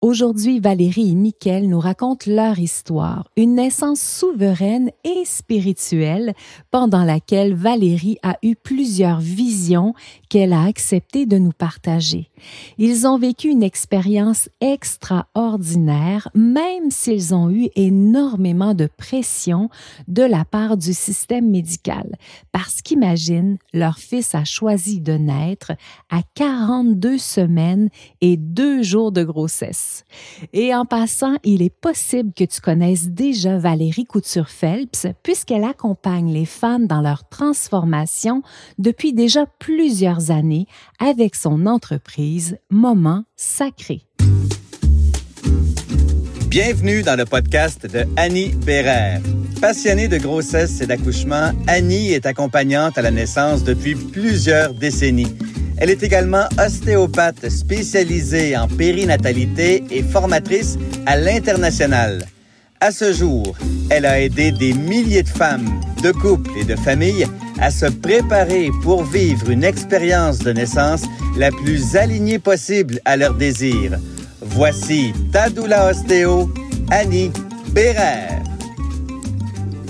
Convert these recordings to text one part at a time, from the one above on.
Aujourd'hui, Valérie et Mickaël nous racontent leur histoire, une naissance souveraine et spirituelle pendant laquelle Valérie a eu plusieurs visions qu'elle a accepté de nous partager. Ils ont vécu une expérience extraordinaire, même s'ils ont eu énormément de pression de la part du système médical, parce qu'imagine, leur fils a choisi de naître à 42 semaines et deux jours de grossesse. Et en passant, il est possible que tu connaisses déjà Valérie Couture-Phelps puisqu'elle accompagne les femmes dans leur transformation depuis déjà plusieurs années avec son entreprise Moment Sacré. Bienvenue dans le podcast de Annie Bérère. Passionnée de grossesse et d'accouchement, Annie est accompagnante à la naissance depuis plusieurs décennies. Elle est également ostéopathe spécialisée en périnatalité et formatrice à l'international. À ce jour, elle a aidé des milliers de femmes, de couples et de familles à se préparer pour vivre une expérience de naissance la plus alignée possible à leurs désirs. Voici Tadoula Ostéo, Annie Bérère.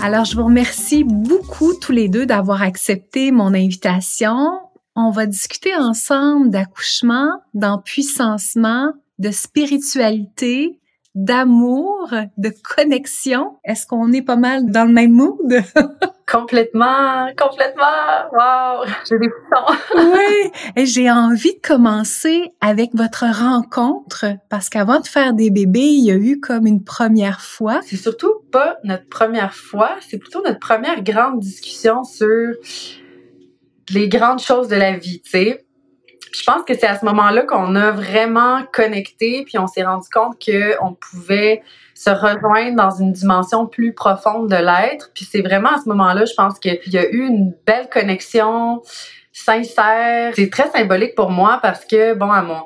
Alors, je vous remercie beaucoup tous les deux d'avoir accepté mon invitation on va discuter ensemble d'accouchement, d'empuissancement, de spiritualité, d'amour, de connexion. Est-ce qu'on est pas mal dans le même mood? complètement, complètement. Wow, j'ai des frissons. oui, et j'ai envie de commencer avec votre rencontre parce qu'avant de faire des bébés, il y a eu comme une première fois. C'est surtout pas notre première fois, c'est plutôt notre première grande discussion sur les grandes choses de la vie, tu sais. Je pense que c'est à ce moment-là qu'on a vraiment connecté, puis on s'est rendu compte qu'on pouvait se rejoindre dans une dimension plus profonde de l'être. Puis c'est vraiment à ce moment-là, je pense qu'il y a eu une belle connexion sincère. C'est très symbolique pour moi parce que, bon, à mon,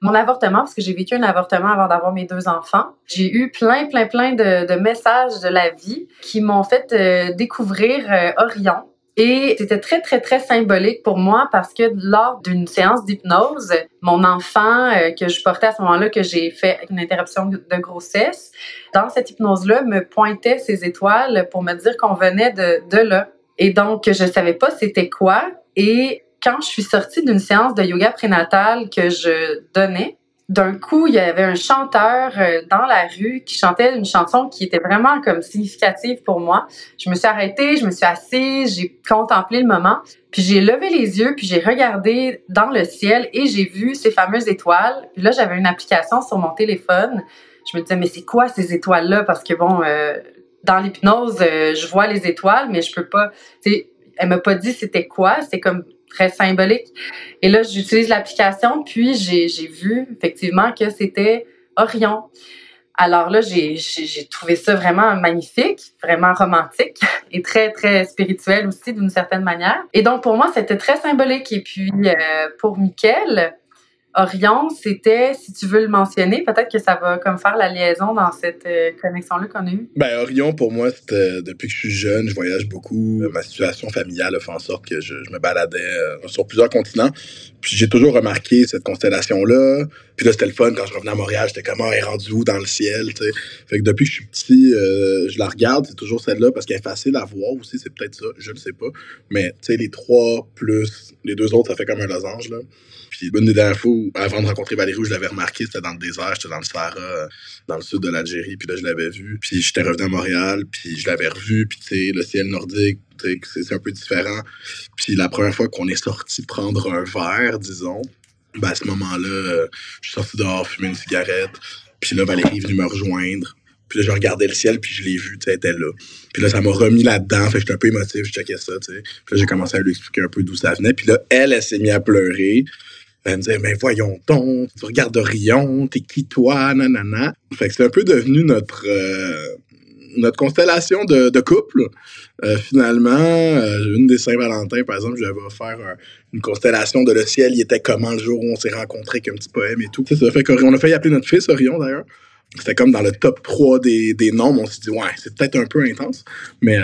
mon avortement, parce que j'ai vécu un avortement avant d'avoir mes deux enfants, j'ai eu plein, plein, plein de, messages de la vie qui m'ont fait euh, découvrir euh, Orion et c'était très, très, très symbolique pour moi parce que lors d'une séance d'hypnose, mon enfant euh, que je portais à ce moment-là, que j'ai fait une interruption de grossesse, dans cette hypnose-là, me pointait ses étoiles pour me dire qu'on venait de, de là. Et donc, je savais pas c'était quoi. Et quand je suis sortie d'une séance de yoga prénatal que je donnais, d'un coup, il y avait un chanteur euh, dans la rue qui chantait une chanson qui était vraiment comme significative pour moi. Je me suis arrêtée, je me suis assise, j'ai contemplé le moment, puis j'ai levé les yeux, puis j'ai regardé dans le ciel et j'ai vu ces fameuses étoiles. Là, j'avais une application sur mon téléphone. Je me disais, mais c'est quoi ces étoiles-là? Parce que bon, euh, dans l'hypnose, euh, je vois les étoiles, mais je peux pas. Elle m'a pas dit c'était quoi. C'est comme très symbolique. Et là, j'utilise l'application, puis j'ai vu effectivement que c'était Orion. Alors là, j'ai trouvé ça vraiment magnifique, vraiment romantique et très, très spirituel aussi d'une certaine manière. Et donc, pour moi, c'était très symbolique. Et puis, euh, pour Mickaël, Orion, c'était, si tu veux le mentionner, peut-être que ça va comme faire la liaison dans cette euh, connexion-là qu'on a eue. Ben, Orion, pour moi, c'était depuis que je suis jeune, je voyage beaucoup. Ma situation familiale a fait en sorte que je, me baladais euh, sur plusieurs continents. Puis j'ai toujours remarqué cette constellation-là. Puis là, c'était le fun quand je revenais à Montréal, j'étais comme, oh, elle est rendue où dans le ciel, tu sais? Fait que depuis que je suis petit, euh, je la regarde, c'est toujours celle-là parce qu'elle est facile à voir aussi, c'est peut-être ça, je ne sais pas. Mais, tu sais, les trois plus les deux autres, ça fait comme un losange, là. Puis une des dernières fois, avant de rencontrer Valérie, je l'avais remarqué, c'était dans le désert, j'étais dans le Sahara, dans le sud de l'Algérie, puis là, je l'avais vu. Puis j'étais revenu à Montréal, puis je l'avais revu, puis tu sais, le ciel nordique, c'est un peu différent. Puis la première fois qu'on est sorti prendre un verre, disons, ben à ce moment-là, je suis sorti dehors fumer une cigarette. Puis là, Valérie est venue me rejoindre. Puis là, je regardais le ciel, puis je l'ai vu, tu sais, elle était là. Puis là, ça m'a remis là-dedans, fait que j'étais un peu émotif, je checkais ça, tu sais. Puis là, j'ai commencé à lui expliquer un peu d'où ça venait. Puis là, elle, elle s'est mise à pleurer. Elle me disait, mais voyons donc, tu regardes Orion, t'es qui toi, nanana. Fait que c'est un peu devenu notre, euh, notre constellation de, couple. Euh, finalement, euh, une des Saint-Valentin, par exemple, je lui avais offert une constellation de le ciel. Il était comment le jour où on s'est rencontrés, avec un petit poème et tout. Ça, fait qu'on a failli appeler notre fils Orion, d'ailleurs. C'était comme dans le top 3 des, des noms. On s'est dit, ouais, c'est peut-être un peu intense. Mais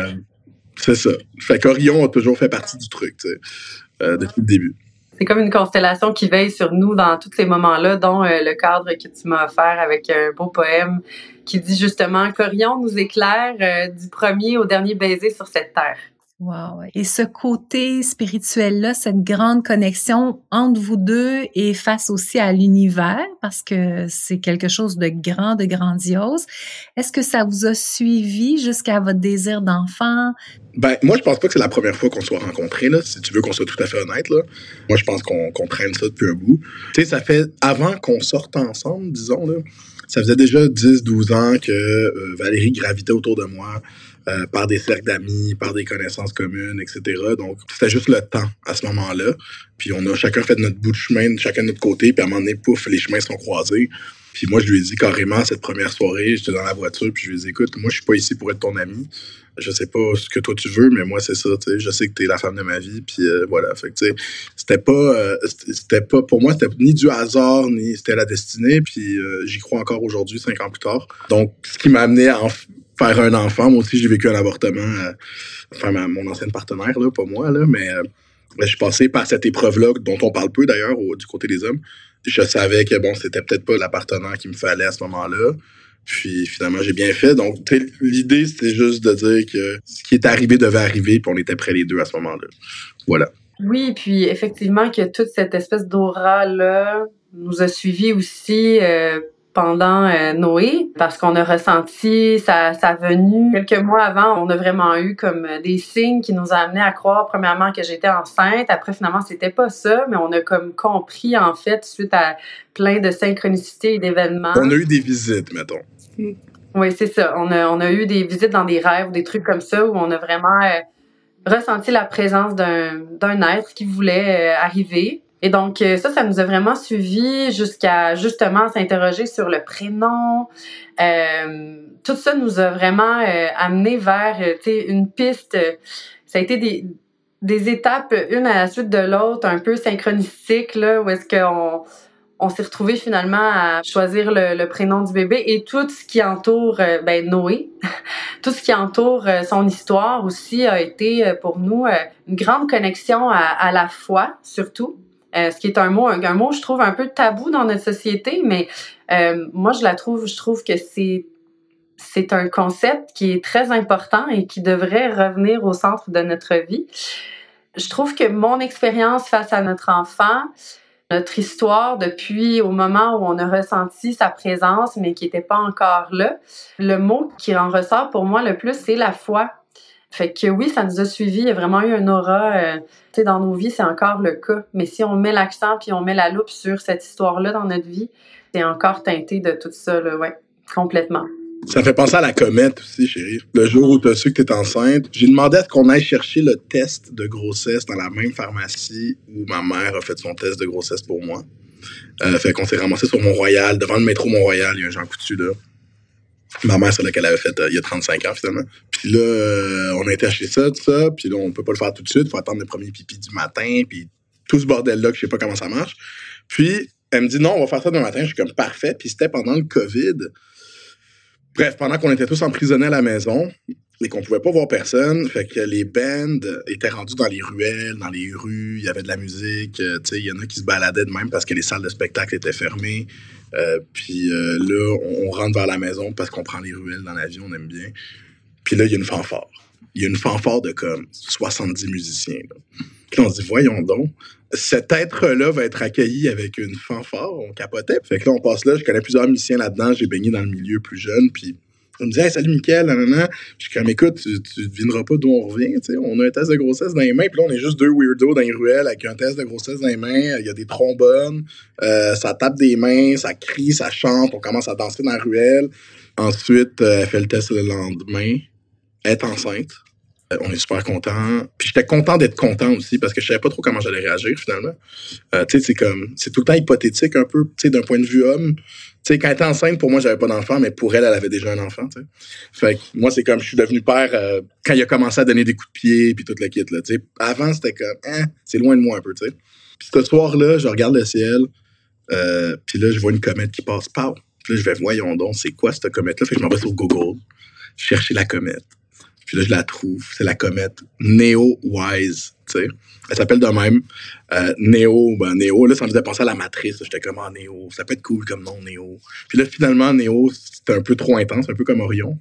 c'est ça. Fait qu'Orion a toujours fait partie du truc, tu sais, depuis le début. C'est comme une constellation qui veille sur nous dans tous ces moments-là, dont euh, le cadre que tu m'as offert avec un beau poème qui dit justement Corion nous éclaire euh, du premier au dernier baiser sur cette terre. Wow. Et ce côté spirituel-là, cette grande connexion entre vous deux et face aussi à l'univers, parce que c'est quelque chose de grand, de grandiose. Est-ce que ça vous a suivi jusqu'à votre désir d'enfant? Ben, moi, je pense pas que c'est la première fois qu'on soit rencontrés, là, si tu veux qu'on soit tout à fait honnête, là. Moi, je pense qu'on traîne ça depuis un bout. Tu sais, ça fait, avant qu'on sorte ensemble, disons, là, ça faisait déjà 10, 12 ans que euh, Valérie gravitait autour de moi. Euh, par des cercles d'amis, par des connaissances communes, etc. Donc, c'était juste le temps à ce moment-là. Puis on a chacun fait notre bout de chemin, chacun de notre côté, puis à un moment donné, pouf, les chemins sont croisés. Puis moi, je lui ai dit carrément, cette première soirée, j'étais dans la voiture, puis je lui ai dit, écoute, moi, je suis pas ici pour être ton ami. Je sais pas ce que toi tu veux, mais moi, c'est ça, tu sais. Je sais que t'es la femme de ma vie, puis euh, voilà. Fait que, tu sais, c'était pas, euh, c'était pas, pour moi, c'était ni du hasard, ni c'était la destinée, puis j'y crois encore aujourd'hui, cinq ans plus tard. Donc, ce qui m'a amené à en faire un enfant. Moi aussi, j'ai vécu un avortement. Euh, enfin, mon ancienne partenaire, là, pas moi, là, mais euh, je suis passé par cette épreuve-là, dont on parle peu d'ailleurs, du côté des hommes. Je savais que bon, c'était peut-être pas la partenaire qu'il me fallait à ce moment-là. Puis finalement, j'ai bien fait. Donc, l'idée, c'était juste de dire que ce qui est arrivé devait arriver, puis on était prêts les deux à ce moment-là. Voilà. Oui, puis effectivement que toute cette espèce d'aura-là nous a suivis aussi euh, pendant euh, Noé parce qu'on a ressenti sa, sa venue. Quelques mois avant, on a vraiment eu comme euh, des signes qui nous a amené à croire premièrement que j'étais enceinte. Après, finalement, c'était pas ça, mais on a comme compris en fait suite à plein de synchronicités et d'événements. On a eu des visites, mettons. Oui, c'est ça. On a, on a eu des visites dans des rêves, des trucs comme ça où on a vraiment euh, ressenti la présence d'un d'un être qui voulait arriver. Et donc, euh, ça, ça nous a vraiment suivi jusqu'à justement s'interroger sur le prénom. Euh, tout ça nous a vraiment euh, amené vers une piste. Ça a été des, des étapes, une à la suite de l'autre, un peu synchronistiques, là, où est-ce qu'on on s'est retrouvé finalement à choisir le, le, prénom du bébé et tout ce qui entoure ben, Noé, tout ce qui entoure son histoire aussi a été pour nous une grande connexion à, à la foi surtout. Euh, ce qui est un mot, un, mot, je trouve, un peu tabou dans notre société, mais euh, moi, je la trouve, je trouve que c'est c'est un concept qui est très important et qui devrait revenir au centre de notre vie. Je trouve que mon expérience face à notre enfant, notre histoire depuis au moment où on a ressenti sa présence, mais qui n'était pas encore là, le mot qui en ressort pour moi le plus, c'est la foi. Fait que oui, ça nous a suivis. Il y a vraiment eu un aura. Euh, tu sais, dans nos vies, c'est encore le cas. Mais si on met l'accent puis on met la loupe sur cette histoire-là dans notre vie, c'est encore teinté de tout ça, là, ouais, complètement. Ça fait penser à la comète aussi, chérie. Le jour où tu as su que tu enceinte, j'ai demandé à ce qu'on aille chercher le test de grossesse dans la même pharmacie où ma mère a fait son test de grossesse pour moi. Euh, fait qu'on s'est ramassé sur Mont-Royal, devant le métro Mont-Royal, il y a un Jean Coutu là. Ma mère, c'est là qu'elle avait fait euh, il y a 35 ans, finalement. Puis là, euh, on a été ça, tout ça. Puis là, on peut pas le faire tout de suite. Faut attendre le premier pipi du matin. Puis tout ce bordel-là que je sais pas comment ça marche. Puis elle me dit, non, on va faire ça demain matin. Je suis comme, parfait. Puis c'était pendant le COVID. Bref, pendant qu'on était tous emprisonnés à la maison et qu'on pouvait pas voir personne, fait que les bands étaient rendus dans les ruelles, dans les rues, il y avait de la musique, euh, tu sais, il y en a qui se baladaient de même parce que les salles de spectacle étaient fermées. Euh, puis euh, là, on, rentre vers la maison parce qu'on prend les ruelles dans la vie, on aime bien. Puis là, il y a une fanfare. Il y a une fanfare de comme 70 musiciens. Puis on se dit, voyons donc, cet être-là va être accueilli avec une fanfare. On capotait. Fait que là, on passe là. Je connais plusieurs musiciens là-dedans. J'ai baigné dans le milieu plus jeune. Puis on me dit, hey, salut Mickaël, nanana. Je suis comme, écoute, tu, tu devineras pas d'où on revient. sais On a un test de grossesse dans les mains, puis là, on est juste deux weirdos dans les ruelles avec un test de grossesse dans les mains. Il y a des trombones, euh, ça tape des mains, ça crie, ça chante, on commence à danser dans la ruelle. Ensuite, euh, elle fait le test le lendemain. Elle est enceinte. Euh, on est super content. Puis j'étais content d'être content aussi parce que je savais pas trop comment j'allais réagir finalement. Euh, tu sais, c'est comme, c'est tout le temps hypothétique un peu, tu sais, d'un point de vue homme. Tu sais, quand elle était enceinte, pour moi, j'avais pas d'enfant, mais pour elle, elle avait déjà un enfant, tu sais. Fait que moi, c'est comme, je suis devenu père euh, quand il a commencé à donner des coups de pied puis toute la kit, là, tu sais. Avant, c'était comme, hein, c'est loin de moi un peu, tu sais. Puis ce soir-là, je regarde le ciel, puis là, je vois une comète qui passe par. Puis là, je vais, voyons donc, c'est quoi cette comète-là? Fait que je m'en vais sur Google, chercher la comète. Puis là, je la trouve. C'est la comète Neo-Wise. Elle s'appelle de même. Euh, Néo, ben Néo, là, ça me faisait penser à la matrice. J'étais comme, ah, Néo, ça peut être cool comme nom, Néo. Puis là, finalement, Néo, c'était un peu trop intense, un peu comme Orion.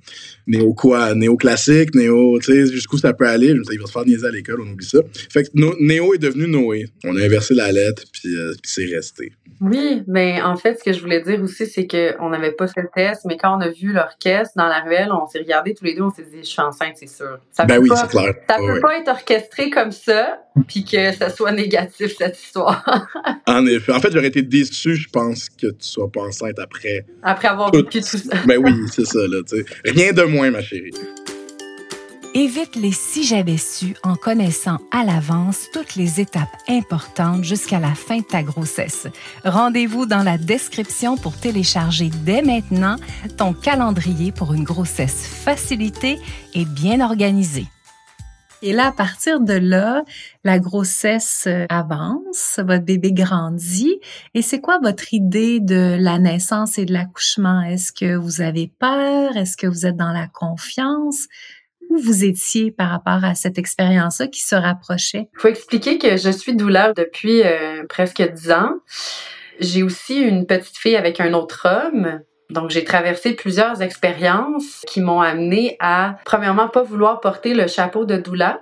Néo quoi? Néo classique, Néo, tu sais, jusqu'où ça peut aller. Je me disais, il va se faire niaiser à l'école, on oublie ça. Fait que Néo est devenu Noé. On a inversé la lettre, puis, euh, puis c'est resté. Oui, mais en fait, ce que je voulais dire aussi, c'est qu'on n'avait pas fait le test, mais quand on a vu l'orchestre dans la ruelle, on s'est regardé tous les deux, on s'est dit, je suis enceinte, c'est sûr. Ça ben oui, c'est clair. Ça peut pas être orchestré comme ça, puis que ça soit négatif, cette histoire. en effet. En fait, j'aurais été déçu, je pense, que tu sois pas enceinte après. Après avoir vécu tout ça. ben oui, c'est ça, là, tu sais. Rien de moins, ma chérie. Évite les si j'avais su en connaissant à l'avance toutes les étapes importantes jusqu'à la fin de ta grossesse. Rendez-vous dans la description pour télécharger dès maintenant ton calendrier pour une grossesse facilitée et bien organisée. Et là, à partir de là, la grossesse euh, avance, votre bébé grandit. Et c'est quoi votre idée de la naissance et de l'accouchement? Est-ce que vous avez peur? Est-ce que vous êtes dans la confiance? où vous étiez par rapport à cette expérience-là qui se rapprochait? Il faut expliquer que je suis douleur depuis euh, presque dix ans. J'ai aussi une petite fille avec un autre homme. Donc, j'ai traversé plusieurs expériences qui m'ont amené à, premièrement, pas vouloir porter le chapeau de doula.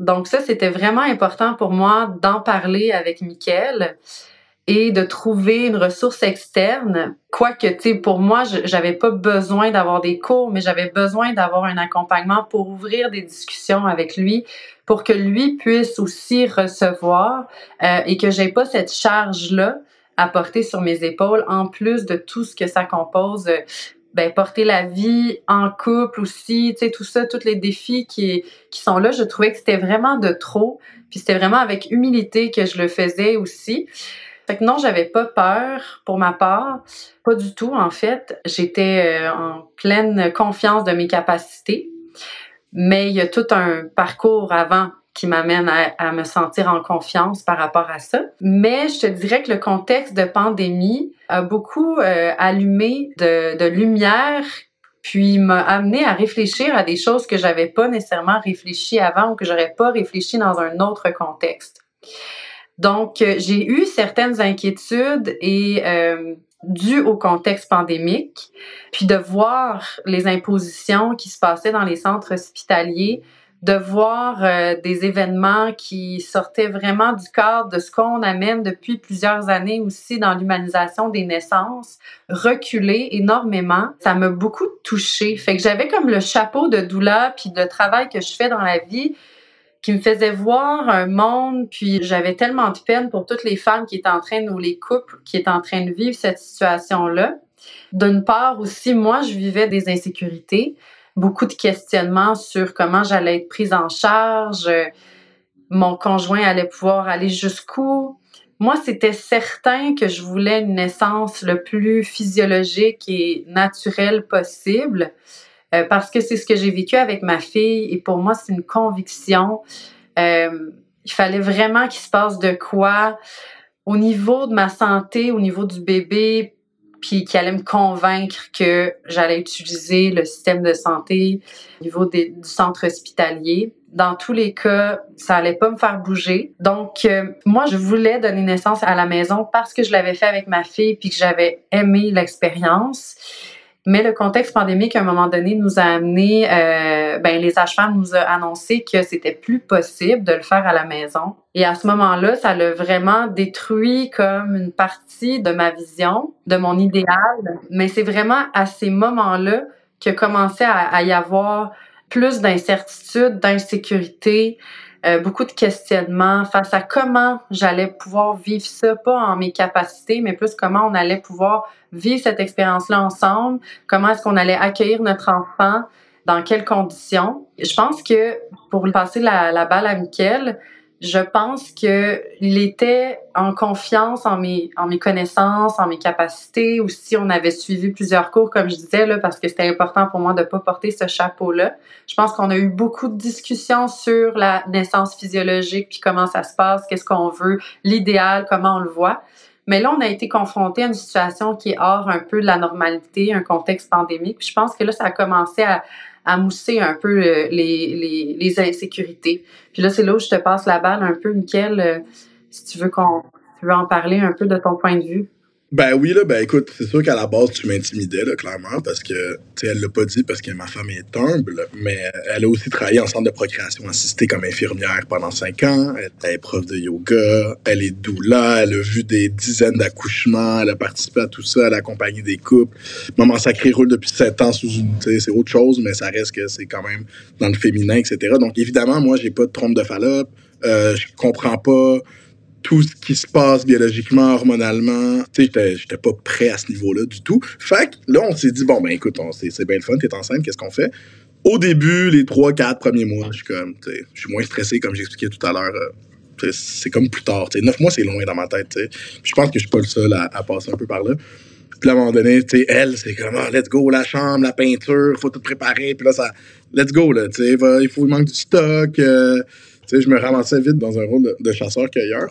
Donc, ça, c'était vraiment important pour moi d'en parler avec Mickaël et de trouver une ressource externe. Quoique, tu sais, pour moi, j'avais pas besoin d'avoir des cours, mais j'avais besoin d'avoir un accompagnement pour ouvrir des discussions avec lui, pour que lui puisse aussi recevoir euh, et que j'ai pas cette charge-là à porter sur mes épaules, en plus de tout ce que ça compose. Euh, ben, porter la vie en couple aussi, tu sais, tout ça, tous les défis qui, qui sont là, je trouvais que c'était vraiment de trop. Puis c'était vraiment avec humilité que je le faisais aussi. Fait que non, j'avais pas peur pour ma part. Pas du tout, en fait. J'étais euh, en pleine confiance de mes capacités. Mais il y a tout un parcours avant qui m'amène à, me sentir en confiance par rapport à ça. Mais je te dirais que le contexte de pandémie a beaucoup euh, allumé de, de lumière puis m'a amené à réfléchir à des choses que j'avais pas nécessairement réfléchi avant ou que j'aurais pas réfléchi dans un autre contexte. Donc, euh, j'ai eu certaines inquiétudes et euh, dues au contexte pandémique, puis de voir les impositions qui se passaient dans les centres hospitaliers, de voir euh, des événements qui sortaient vraiment du cadre de ce qu'on amène depuis plusieurs années aussi dans l'humanisation des naissances, reculer énormément. Ça m'a beaucoup touchée. Fait que j'avais comme le chapeau de doula puis de travail que je fais dans la vie qui me faisait voir un monde, puis j'avais tellement de peine pour toutes les femmes qui étaient en train, ou les couples qui étaient en train de vivre cette situation-là. D'une part aussi, moi, je vivais des insécurités, beaucoup de questionnements sur comment j'allais être prise en charge, mon conjoint allait pouvoir aller jusqu'où. Moi, c'était certain que je voulais une naissance le plus physiologique et naturelle possible. Euh, parce que c'est ce que j'ai vécu avec ma fille et pour moi, c'est une conviction. Euh, il fallait vraiment qu'il se passe de quoi au niveau de ma santé, au niveau du bébé, puis qui allait me convaincre que j'allais utiliser le système de santé au niveau du centre hospitalier. Dans tous les cas, ça allait pas me faire bouger. Donc, euh, moi, je voulais donner naissance à la maison parce que je l'avais fait avec ma fille puis que j'avais aimé l'expérience. Mais le contexte pandémique, à un moment donné, nous a amené, euh, ben, les sages-femmes nous ont annoncé que c'était plus possible de le faire à la maison. Et à ce moment-là, ça l'a vraiment détruit comme une partie de ma vision, de mon idéal. Mais c'est vraiment à ces moments-là que commençait à, à y avoir plus d'incertitude, d'insécurité, euh, beaucoup de questionnements face à comment j'allais pouvoir vivre ça, pas en mes capacités, mais plus comment on allait pouvoir vivre cette expérience-là ensemble, comment est-ce qu'on allait accueillir notre enfant, dans quelles conditions. Je pense que pour passer la, la balle à Mickaël, je pense que il était en confiance en mes en mes connaissances, en mes capacités. Aussi, on avait suivi plusieurs cours, comme je disais là, parce que c'était important pour moi de pas porter ce chapeau-là. Je pense qu'on a eu beaucoup de discussions sur la naissance physiologique, puis comment ça se passe, qu'est-ce qu'on veut, l'idéal, comment on le voit. Mais là, on a été confronté à une situation qui est hors un peu de la normalité, un contexte pandémique. Je pense que là, ça a commencé à, à mousser un peu les, les, les, insécurités. Puis là, c'est là où je te passe la balle un peu, Nickel, si tu veux qu'on tu veux en parler un peu de ton point de vue. Ben oui, là, ben écoute, c'est sûr qu'à la base, tu m'intimidais, là, clairement, parce que, tu sais, elle l'a pas dit parce que ma femme est humble, mais elle a aussi travaillé en centre de procréation assistée comme infirmière pendant cinq ans. Elle est prof de yoga, elle est doula, elle a vu des dizaines d'accouchements, elle a participé à tout ça, elle a accompagné des couples. Maman Sacré roule depuis sept ans sous une, tu sais, c'est autre chose, mais ça reste que c'est quand même dans le féminin, etc. Donc, évidemment, moi, j'ai pas de trompe de Fallope, euh, je comprends pas tout ce qui se passe biologiquement, hormonalement. Tu sais, j'étais pas prêt à ce niveau-là du tout. Fait que là, on s'est dit, bon, ben écoute, c'est bien le fun, t'es enceinte, qu'est-ce qu'on fait? Au début, les trois, quatre premiers mois, je suis comme, tu sais, je suis moins stressé, comme j'expliquais tout à l'heure. Euh, c'est comme plus tard. sais. Neuf mois, c'est loin dans ma tête. Je pense que je suis pas le seul à, passer un peu par là. Puis à un moment donné, tu sais, elle, c'est comme, ah, let's go, la chambre, la peinture, faut tout préparer. Puis là, ça, let's go, là, tu sais, il faut, il manque du stock. Euh, je me ramassais vite dans un rôle de, de chasseur-cueilleur.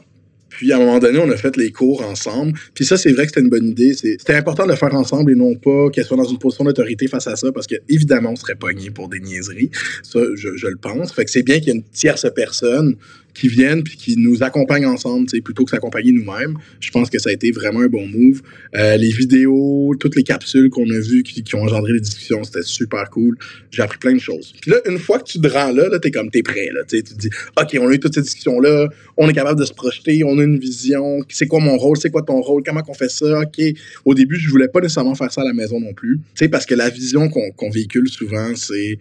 Puis à un moment donné, on a fait les cours ensemble. Puis ça, c'est vrai que c'était une bonne idée. C'était important de le faire ensemble et non pas qu'elle soit dans une position d'autorité face à ça, parce que évidemment, on serait pogné pour des niaiseries. Ça, je, je le pense. Fait que c'est bien qu'il y ait une tierce personne qui viennent puis qui nous accompagnent ensemble, plutôt que s'accompagner nous-mêmes. Je pense que ça a été vraiment un bon move. Euh, les vidéos, toutes les capsules qu'on a vues qui, qui, ont engendré les discussions, c'était super cool. J'ai appris plein de choses. Puis là, une fois que tu te rends là, là t'es comme, t'es prêt, là. Tu te dis, OK, on a eu toutes ces discussions-là, on est capable de se projeter, on a une vision, c'est quoi mon rôle, c'est quoi ton rôle, comment qu'on fait ça, OK. Au début, je voulais pas nécessairement faire ça à la maison non plus. Parce que la vision qu'on véhicule souvent, c'est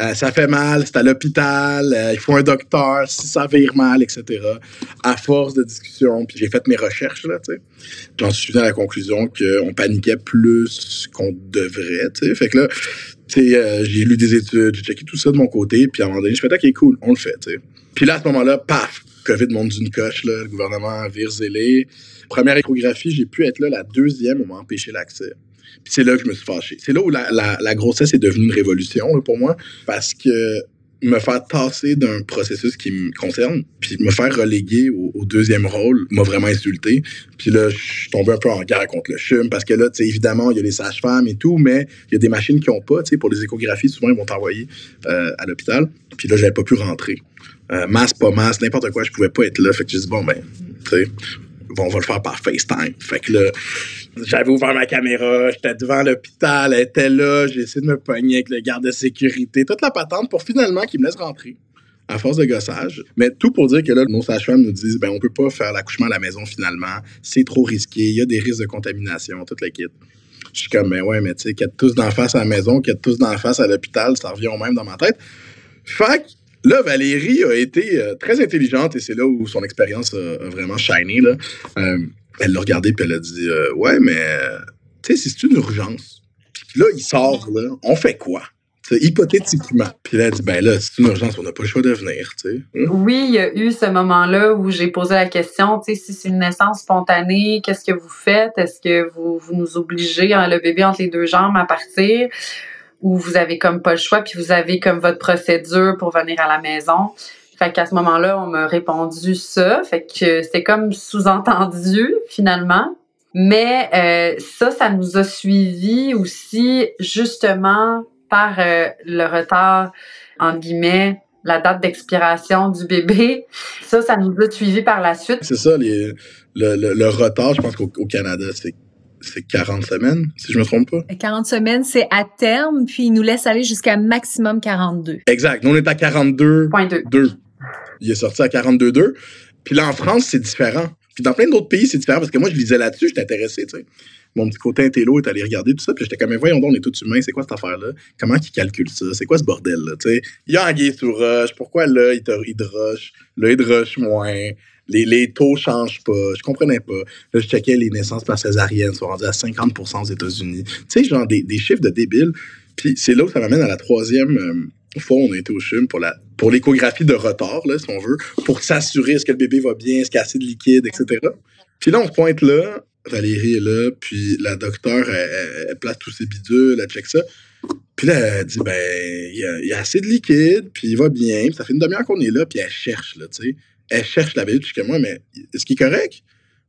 euh, ça fait mal, c'est à l'hôpital, euh, il faut un docteur, si ça vire mal, etc. À force de discussion, puis j'ai fait mes recherches, là, tu sais, j'en suis venu à la conclusion qu'on paniquait plus qu'on devrait, tu sais. Fait que là, tu sais, euh, j'ai lu des études, j'ai checké tout ça de mon côté, puis à un moment donné, je fais, OK, cool, on le fait, tu sais. Puis là, à ce moment-là, paf, COVID monte d'une coche, le gouvernement vire zélé. Première échographie, j'ai pu être là, la deuxième, on m'a empêché l'accès. Puis c'est là que je me suis fâché. C'est là où la, la, grossesse est devenue une révolution pour moi, parce que me faire tasser d'un processus qui me concerne, puis me faire reléguer au, deuxième rôle m'a vraiment insulté. Puis là, je suis tombé un peu en guerre contre le CHUM, parce que là, tu sais, évidemment, il y a les sages-femmes et tout, mais il y a des machines qui n'ont pas, tu sais, pour les échographies, souvent, ils vont t'envoyer euh, à l'hôpital. Puis là, j'avais pas pu rentrer. Euh, masse, pas masse, n'importe quoi, je pouvais pas être là. Fait que j'ai dit, bon, ben, tu sais, on va le faire par FaceTime. Fait que là, j'avais ouvert ma caméra, j'étais devant l'hôpital, elle était là, j'ai essayé de me pogner avec le garde de sécurité, toute la patente pour finalement qu'il me laisse rentrer à force de gossage. Mais tout pour dire que là, nos sages-femmes nous disent, ben, on peut pas faire l'accouchement à la maison finalement, c'est trop risqué, il y a des risques de contamination, toute la kit. Je suis comme, ben ouais, mais tu sais, qu'il y a tous d'en face à la maison, qu'il y a tous d'en face à l'hôpital, ça revient au même dans ma tête. Fait Là, Valérie a été euh, très intelligente et c'est là où son expérience a, vraiment shiné. Là. Euh, elle l'a regardé puis elle a dit euh, Ouais, mais tu sais, si c'est une urgence, puis là, il sort, là, on fait quoi? hypothétiquement. Puis là, elle dit, ben là, c'est une urgence, on n'a pas le choix de venir. Hein? Oui, il y a eu ce moment-là où j'ai posé la question, tu sais, si c'est une naissance spontanée, qu'est-ce que vous faites? Est-ce que vous, vous nous obligez, hein, le bébé entre les deux jambes, à partir? Où vous avez comme pas le choix, puis vous avez comme votre procédure pour venir à la maison. Fait qu'à ce moment-là, on m'a répondu ça. Fait que c'était comme sous-entendu finalement. Mais euh, ça, ça nous a suivi aussi justement par euh, le retard, entre guillemets, la date d'expiration du bébé. Ça, ça nous a suivi par la suite. C'est ça, le, le, retard, je pense qu'au Canada, c'est c'est 40 semaines, si je me trompe pas. 40 semaines, c'est à terme, puis il nous laisse aller jusqu'à maximum 42. Exact. Nous, on est à 42,2. Il est sorti à 42,2. Puis là, en France, c'est différent. Puis dans plein d'autres pays, c'est différent parce que moi, je lisais là-dessus, j'étais intéressé, tu sais. Mon petit côté intello est allé regarder tout ça, puis j'étais comme, mais voyons donc, on est tous humains, c'est quoi cette affaire-là? Comment ils calculent ça? C'est quoi ce bordel-là? Tu sais, il y a Anguille sous roche, pourquoi là, il, te, il te roche, là, il te roche moins? Les, les taux changent pas. Je comprenais pas. Là, je checkais les naissances par césarienne, sont rendues à 50% aux États-Unis. Tu sais, genre des, chiffres de débiles. Puis c'est là où ça m'amène à la troisième euh, fois où on a été au CHUM pour pour l'échographie de retard, là, si on veut, pour s'assurer est-ce que le bébé va bien, est-ce qu'il y a assez de liquide, etc. Puis là, on se pointe là, Valérie est là, puis la docteure, elle, place tous ses bidules, elle check ça. Puis là, elle dit, ben, il y, a, assez de liquide, puis il va bien, puis ça fait une demi-heure qu'on est là, puis elle cherche, là, tu sais elle cherche la bébé jusqu'à moi, mais est-ce qu'il est correct?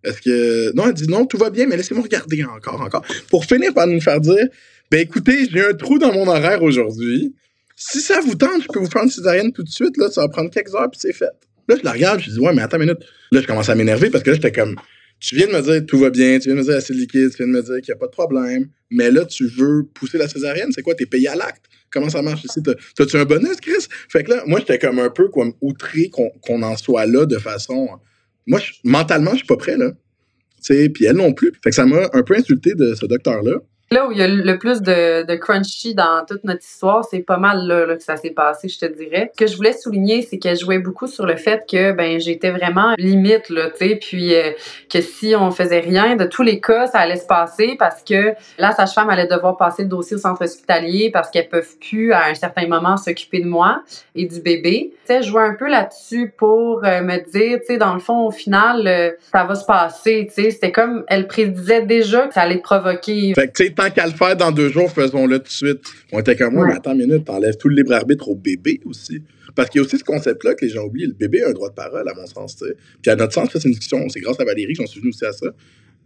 Est-ce que. Non, elle dit non, tout va bien, mais laissez-moi regarder encore, encore. Pour finir par nous faire dire ben écoutez, j'ai un trou dans mon horaire aujourd'hui. Si ça vous tente, je peux vous faire une césarienne tout de suite, là, ça va prendre quelques heures, puis c'est fait. Là, je la regarde, je dis, ouais, mais attends une minute. Là, je commence à m'énerver parce que là, j'étais comme, tu viens de me dire tout va bien, tu viens de me dire assez liquide, tu viens de me dire qu'il n'y a pas de problème, mais là, tu veux pousser la césarienne, c'est quoi? T'es payé à l'acte? Comment ça marche ici? T'as-tu un bonus, Chris? Fait que là, moi, j'étais comme un peu comme outré qu'on en soit là de façon. Moi, mentalement, je suis pas prêt, là. Puis elle non plus. Fait que ça m'a un peu insulté de ce docteur-là. Là où il y a le plus de, de crunchy dans toute notre histoire, c'est pas mal là, que ça s'est passé, je te dirais. Ce que je voulais souligner, c'est qu'elle jouait beaucoup sur le fait que ben j'étais vraiment limite là, tu sais, puis euh, que si on faisait rien, de tous les cas, ça allait se passer parce que la sage-femme allait devoir passer le dossier au centre hospitalier parce qu'elles peuvent plus à un certain moment s'occuper de moi et du bébé. Tu sais, je jouais un peu là-dessus pour euh, me dire, tu sais, dans le fond, au final, euh, ça va se passer, tu sais. C'était comme elle prédisait déjà que ça allait provoquer. Tant qu'à le faire dans deux jours, faisons-le tout de suite. On était comme, moi, mais attends une minute, t'enlèves tout le libre arbitre au bébé aussi. Parce qu'il y a aussi ce concept-là que les gens oublient. Le bébé a un droit de parole, à mon sens. Puis à notre sens, c'est une discussion. C'est grâce à Valérie que j'en suis venu aussi à ça.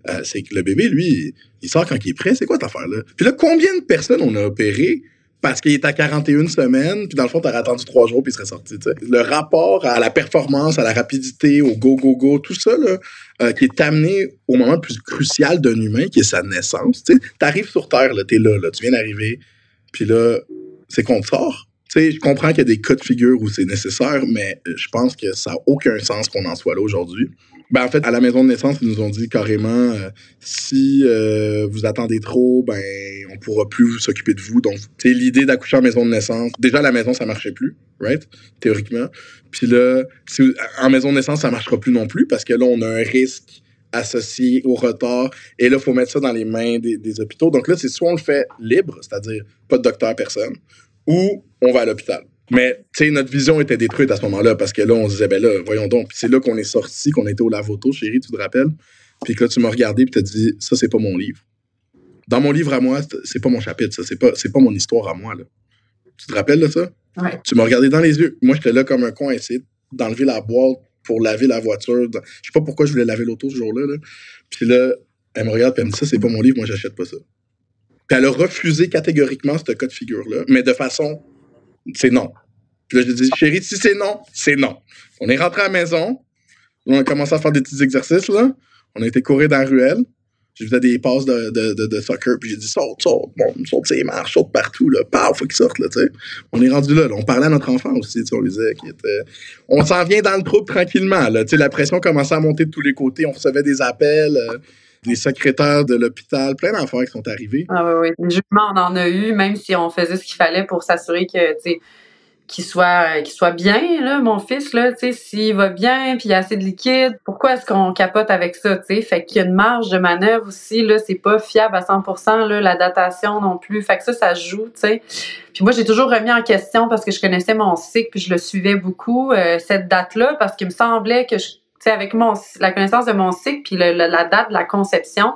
Euh, c'est que le bébé, lui, il sort quand il est prêt. C'est quoi cette affaire-là? Puis là, combien de personnes on a opéré parce qu'il est à 41 semaines, puis dans le fond, t'aurais attendu trois jours, puis il serait sorti. Le rapport à la performance, à la rapidité, au go-go-go, tout ça, là, euh, qui est amené au moment le plus crucial d'un humain, qui est sa naissance. Tu arrives sur Terre, là, t'es là, tu viens d'arriver, puis là, c'est qu'on te sort. je comprends qu'il y a des cas de figure où c'est nécessaire, mais je pense que ça n'a aucun sens qu'on en soit là aujourd'hui. Ben, en fait, à la maison de naissance, ils nous ont dit carrément euh, si euh, vous attendez trop, ben on pourra plus s'occuper de vous. Donc, c'est l'idée d'accoucher en maison de naissance. Déjà, la maison, ça marchait plus, right? Théoriquement. Puis là, en maison de naissance, ça marchera plus non plus parce que là, on a un risque associé au retard. Et là, il faut mettre ça dans les mains des, des hôpitaux. Donc là, c'est soit on le fait libre, c'est-à-dire pas de docteur, personne, ou on va à l'hôpital. Mais, tu sais, notre vision était détruite à ce moment-là parce que là, on se disait, ben là, voyons donc. Puis c'est là qu'on est sorti, qu'on était au lavoto, chérie, tu te rappelles? Puis que là, tu m'as regardé puis t'as dit, ça, c'est pas mon livre. Dans mon livre à moi, c'est pas mon chapitre, ça. C'est pas, c'est pas mon histoire à moi, là. Tu te rappelles de ça? Ouais. Tu m'as regardé dans les yeux. Moi, j'étais là comme un con à essayer d'enlever la boîte pour laver la voiture. Je sais pas pourquoi je voulais laver l'auto ce jour-là. Là. Puis là, elle me regarde et elle me dit, ça, c'est pas mon livre, moi, j'achète pas ça. Puis elle a refusé catégoriquement ce cas de figure-là, mais de façon, c'est non. Puis là, je dis, chérie, si c'est non, c'est non. On est rentré à la maison. On a commencé à faire des petits exercices, là. On a été courir dans la ruelle. Je faisais des passes de, de, de, soccer, puis j'ai dit, saute, saute, bon, saute ses marches, saute partout, là. Paf, faut qu'il sorte, là, tu sais. On est rendu là, On parlait à notre enfant aussi, tu sais, on lui disait qu'il était... On s'en vient dans le troupe tranquillement, là. Tu sais, la pression commençait à monter de tous les côtés. On recevait des appels. Euh, des secrétaires de l'hôpital, plein d'affaires qui sont arrivées. Ah oui, oui. On en a eu, même si on faisait ce qu'il fallait pour s'assurer que, qu'il soit qu'il soit bien mon fils s'il va bien puis il y a assez de liquide pourquoi est-ce qu'on capote avec ça tu fait qu'il y a une marge de manœuvre aussi c'est pas fiable à 100% là la datation non plus fait que ça ça joue tu sais puis moi j'ai toujours remis en question parce que je connaissais mon cycle puis je le suivais beaucoup euh, cette date là parce qu'il me semblait que tu sais avec mon la connaissance de mon cycle puis la date de la conception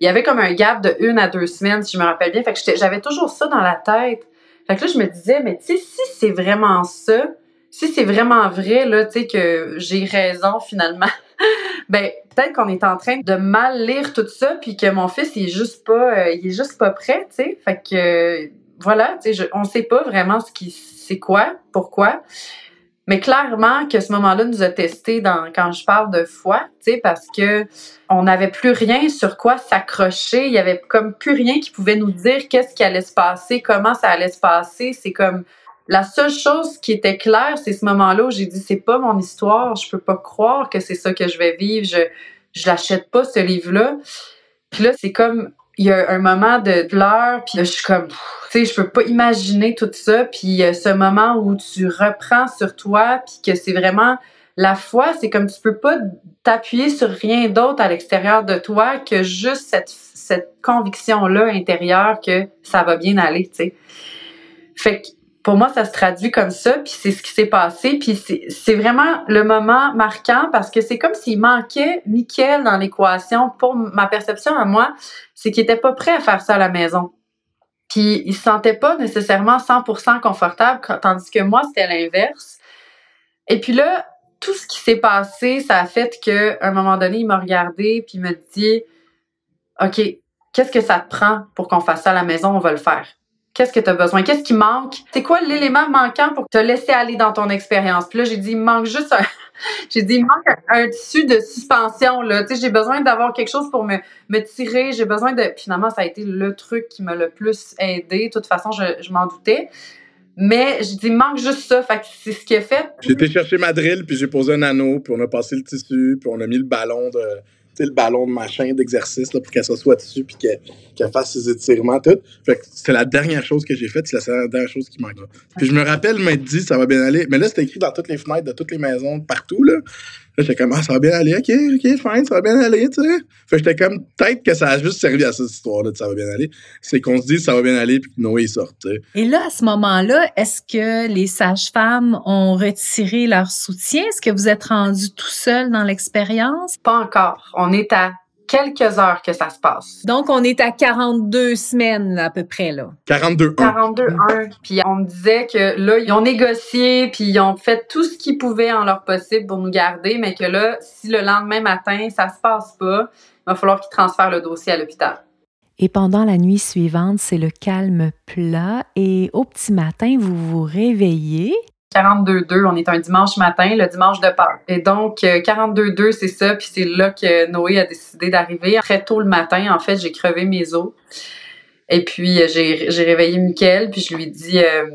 il y avait comme un gap de une à deux semaines si je me rappelle bien fait que j'avais toujours ça dans la tête fait que là, je me disais, mais tu si c'est vraiment ça, si c'est vraiment vrai, là, tu sais, que j'ai raison finalement, ben, peut-être qu'on est en train de mal lire tout ça, puis que mon fils, il est juste pas, euh, il est juste pas prêt, tu sais. Fait que, voilà, tu sais, on sait pas vraiment ce qui, c'est quoi, pourquoi. Mais clairement que ce moment-là nous a testé dans quand je parle de foi, tu sais, parce que on n'avait plus rien sur quoi s'accrocher. Il y avait comme plus rien qui pouvait nous dire qu'est-ce qui allait se passer, comment ça allait se passer. C'est comme la seule chose qui était claire, c'est ce moment-là où j'ai dit c'est pas mon histoire, je peux pas croire que c'est ça que je vais vivre. Je je l'achète pas ce livre-là. Puis là, c'est comme il y a un moment de pleurs, puis je suis comme, tu sais, je peux pas imaginer tout ça, puis ce moment où tu reprends sur toi, puis que c'est vraiment la foi, c'est comme tu peux pas t'appuyer sur rien d'autre à l'extérieur de toi que juste cette, cette conviction-là intérieure que ça va bien aller, tu sais. Fait que pour moi, ça se traduit comme ça, puis c'est ce qui s'est passé, puis c'est vraiment le moment marquant parce que c'est comme s'il manquait Mickaël dans l'équation. Pour ma perception à moi, c'est qu'il était pas prêt à faire ça à la maison. Puis il se sentait pas nécessairement 100% confortable, tandis que moi, c'était l'inverse. Et puis là, tout ce qui s'est passé, ça a fait qu'à un moment donné, il m'a regardé puis il me dit, OK, qu'est-ce que ça te prend pour qu'on fasse ça à la maison? On va le faire. Qu'est-ce que tu as besoin? Qu'est-ce qui manque? C'est quoi l'élément manquant pour te laisser aller dans ton expérience? Puis là, j'ai dit, il manque juste un, j'ai dit, il manque un, tissu de suspension, là. Tu sais, j'ai besoin d'avoir quelque chose pour me, me tirer. J'ai besoin de, finalement, ça a été le truc qui m'a le plus aidé. De toute façon, je, je m'en doutais. Mais j'ai dit, il manque juste ça. Fait que c'est ce qui a fait. J'ai été chercher ma drill, puis j'ai posé un anneau, puis on a passé le tissu, puis on a mis le ballon de le ballon de machin d'exercice pour qu'elle soit dessus puis qu'elle fasse ses étirements, tout. Fait c'était la dernière chose que j'ai faite, c'est la dernière chose qui manque. Puis je me rappelle m'être dit, ça va bien aller. Mais là, c'était écrit dans toutes les fenêtres de toutes les maisons, partout, là. Là, j'étais comme, ah, ça va bien aller, ok, ok, fine, ça va bien aller, tu sais. Fait que j'étais comme, peut-être que ça a juste servi à cette histoire-là de ça va bien aller. C'est qu'on se dit, ça va bien aller, puis que Noé sort, tu sais. Et là, à ce moment-là, est-ce que les sages-femmes ont retiré leur soutien? Est-ce que vous êtes rendu tout seul dans l'expérience? Pas encore. On est à quelques heures que ça se passe. Donc, on est à 42 semaines à peu près, là. 42 42 1. Puis on me disait que là, ils ont négocié, puis ils ont fait tout ce qu'ils pouvaient en leur possible pour nous garder, mais que là, si le lendemain matin, ça se passe pas, il va falloir qu'ils transfèrent le dossier à l'hôpital. Et pendant la nuit suivante, c'est le calme plat et au petit matin, vous vous réveillez 42-2, on est un dimanche matin, le dimanche de Pâques. Et donc, 42-2, euh, c'est ça. Puis c'est là que Noé a décidé d'arriver. Très tôt le matin, en fait, j'ai crevé mes os. Et puis, euh, j'ai, réveillé Mickaël, puis je lui ai dit, euh,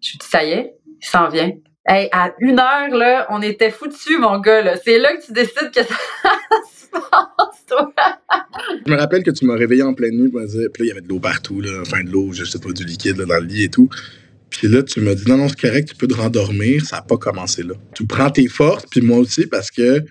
je lui dit, ça y est, il s'en vient. Hey, à une heure, là, on était foutus, mon gars, là. C'est là que tu décides que ça se passe, toi. je me rappelle que tu m'as réveillé en pleine nuit, puis là, il y avait de l'eau partout, là. Enfin, de l'eau, je sais pas, du liquide, là, dans le lit et tout. Puis là, tu m'as dit, non, non, c'est correct, tu peux te rendormir. Ça n'a pas commencé là. Tu prends tes forces, puis moi aussi, parce que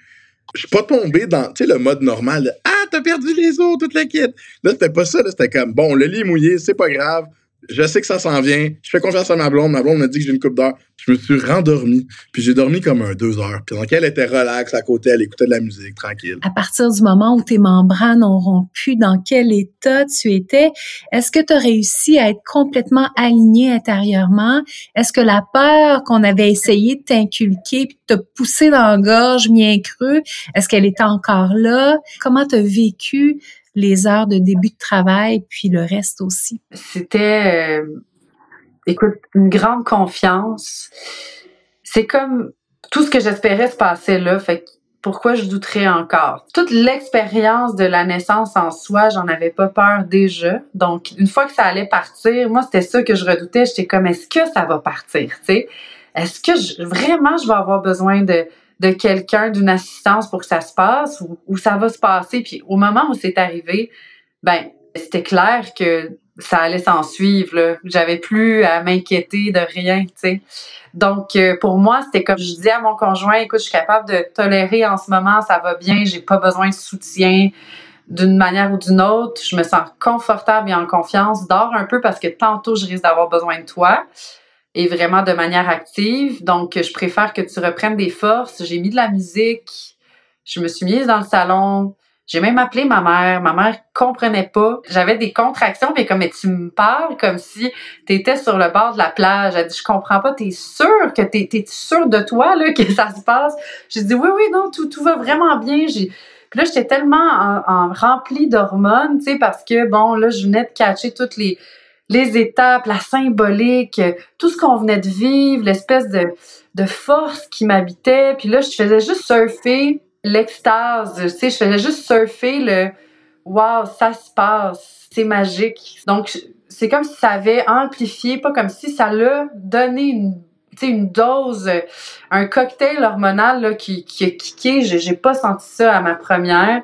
je suis pas tombé dans, tu le mode normal de, ah, t'as perdu les os, toute la kit. Là, c'était pas ça, là, c'était comme, bon, le lit mouillé, c'est pas grave je sais que ça s'en vient. Je fais confiance à ma blonde. Ma blonde m'a dit que j'ai une coupe d'heure. Je me suis rendormi. Puis j'ai dormi comme un deux heures. Puis donc, elle était relax à côté. Elle écoutait de la musique, tranquille. À partir du moment où tes membranes ont rompu, dans quel état tu étais, est-ce que tu as réussi à être complètement aligné intérieurement? Est-ce que la peur qu'on avait essayé de t'inculquer puis de te pousser dans la gorge bien creux, est-ce qu'elle était encore là? Comment tu as vécu les heures de début de travail, puis le reste aussi? C'était, euh, écoute, une grande confiance. C'est comme tout ce que j'espérais se passer là. Fait pourquoi je douterais encore? Toute l'expérience de la naissance en soi, j'en avais pas peur déjà. Donc, une fois que ça allait partir, moi, c'était ça que je redoutais. J'étais comme, est-ce que ça va partir, sais? Est-ce que je, vraiment je vais avoir besoin de, de quelqu'un, d'une assistance pour que ça se passe ou, ça va se passer. Puis au moment où c'est arrivé, ben c'était clair que ça allait s'en suivre. J'avais plus à m'inquiéter de rien, tu sais. Donc euh, pour moi, c'était comme je disais à mon conjoint, écoute, je suis capable de tolérer en ce moment, ça va bien, j'ai pas besoin de soutien d'une manière ou d'une autre. Je me sens confortable et en confiance. Dors un peu parce que tantôt je risque d'avoir besoin de toi et vraiment de manière active. Donc, je préfère que tu reprennes des forces. J'ai mis de la musique. Je me suis mise dans le salon. J'ai même appelé ma mère. Ma mère comprenait pas. J'avais des contractions, mais comme mais tu me parles comme si tu étais sur le bord de la plage. Elle dit je comprends pas. T'es sûre que t'es es sûre de toi là que ça se passe? J'ai dit oui oui non tout tout va vraiment bien. J'ai puis là, j'étais tellement en, en remplie d'hormones, tu sais, parce que, bon, là, je venais de catcher toutes les, les étapes, la symbolique, tout ce qu'on venait de vivre, l'espèce de, force qui m'habitait. Puis là, je faisais juste surfer l'extase, tu sais, je faisais juste surfer le wow, ça se passe, c'est magique. Donc, c'est comme si ça avait amplifié, pas comme si ça l'a donné une dose, un cocktail hormonal là, qui, qui a kické. J'ai pas senti ça à ma première.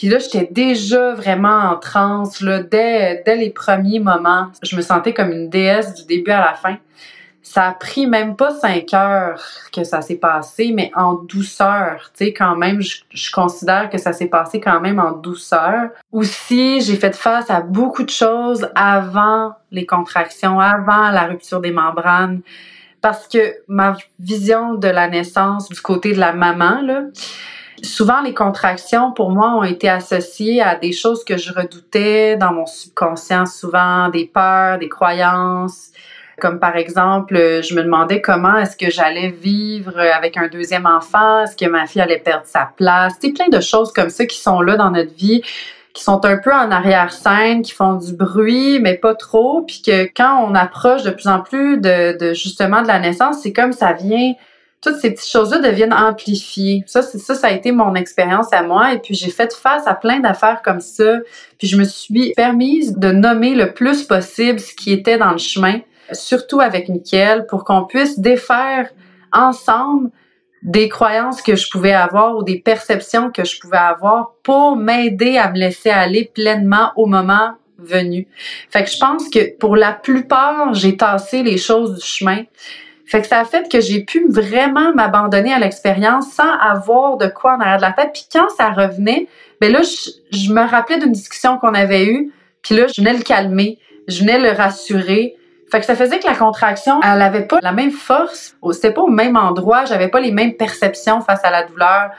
Puis là, j'étais déjà vraiment en transe, là, dès, dès les premiers moments. Je me sentais comme une déesse du début à la fin. Ça a pris même pas cinq heures que ça s'est passé, mais en douceur. Tu sais, quand même, je, je considère que ça s'est passé quand même en douceur. Aussi, j'ai fait face à beaucoup de choses avant les contractions, avant la rupture des membranes parce que ma vision de la naissance du côté de la maman, là, souvent les contractions pour moi ont été associées à des choses que je redoutais dans mon subconscient, souvent des peurs, des croyances. Comme par exemple, je me demandais comment est-ce que j'allais vivre avec un deuxième enfant, est-ce que ma fille allait perdre sa place, c'est plein de choses comme ça qui sont là dans notre vie qui sont un peu en arrière-scène, qui font du bruit, mais pas trop, puis que quand on approche de plus en plus de, de justement de la naissance, c'est comme ça vient toutes ces petites choses-là deviennent amplifiées. Ça, c'est ça, ça a été mon expérience à moi. Et puis j'ai fait face à plein d'affaires comme ça. Puis je me suis permise de nommer le plus possible ce qui était dans le chemin, surtout avec Mickaël, pour qu'on puisse défaire ensemble des croyances que je pouvais avoir ou des perceptions que je pouvais avoir pour m'aider à me laisser aller pleinement au moment venu. Fait que je pense que pour la plupart, j'ai tassé les choses du chemin. Fait que ça a fait que j'ai pu vraiment m'abandonner à l'expérience sans avoir de quoi en arrière de la tête. Puis quand ça revenait, ben là, je, me rappelais d'une discussion qu'on avait eue. Puis là, je venais le calmer, je venais le rassurer. Fait que ça faisait que la contraction, elle avait pas la même force. C'était pas au même endroit. J'avais pas les mêmes perceptions face à la douleur.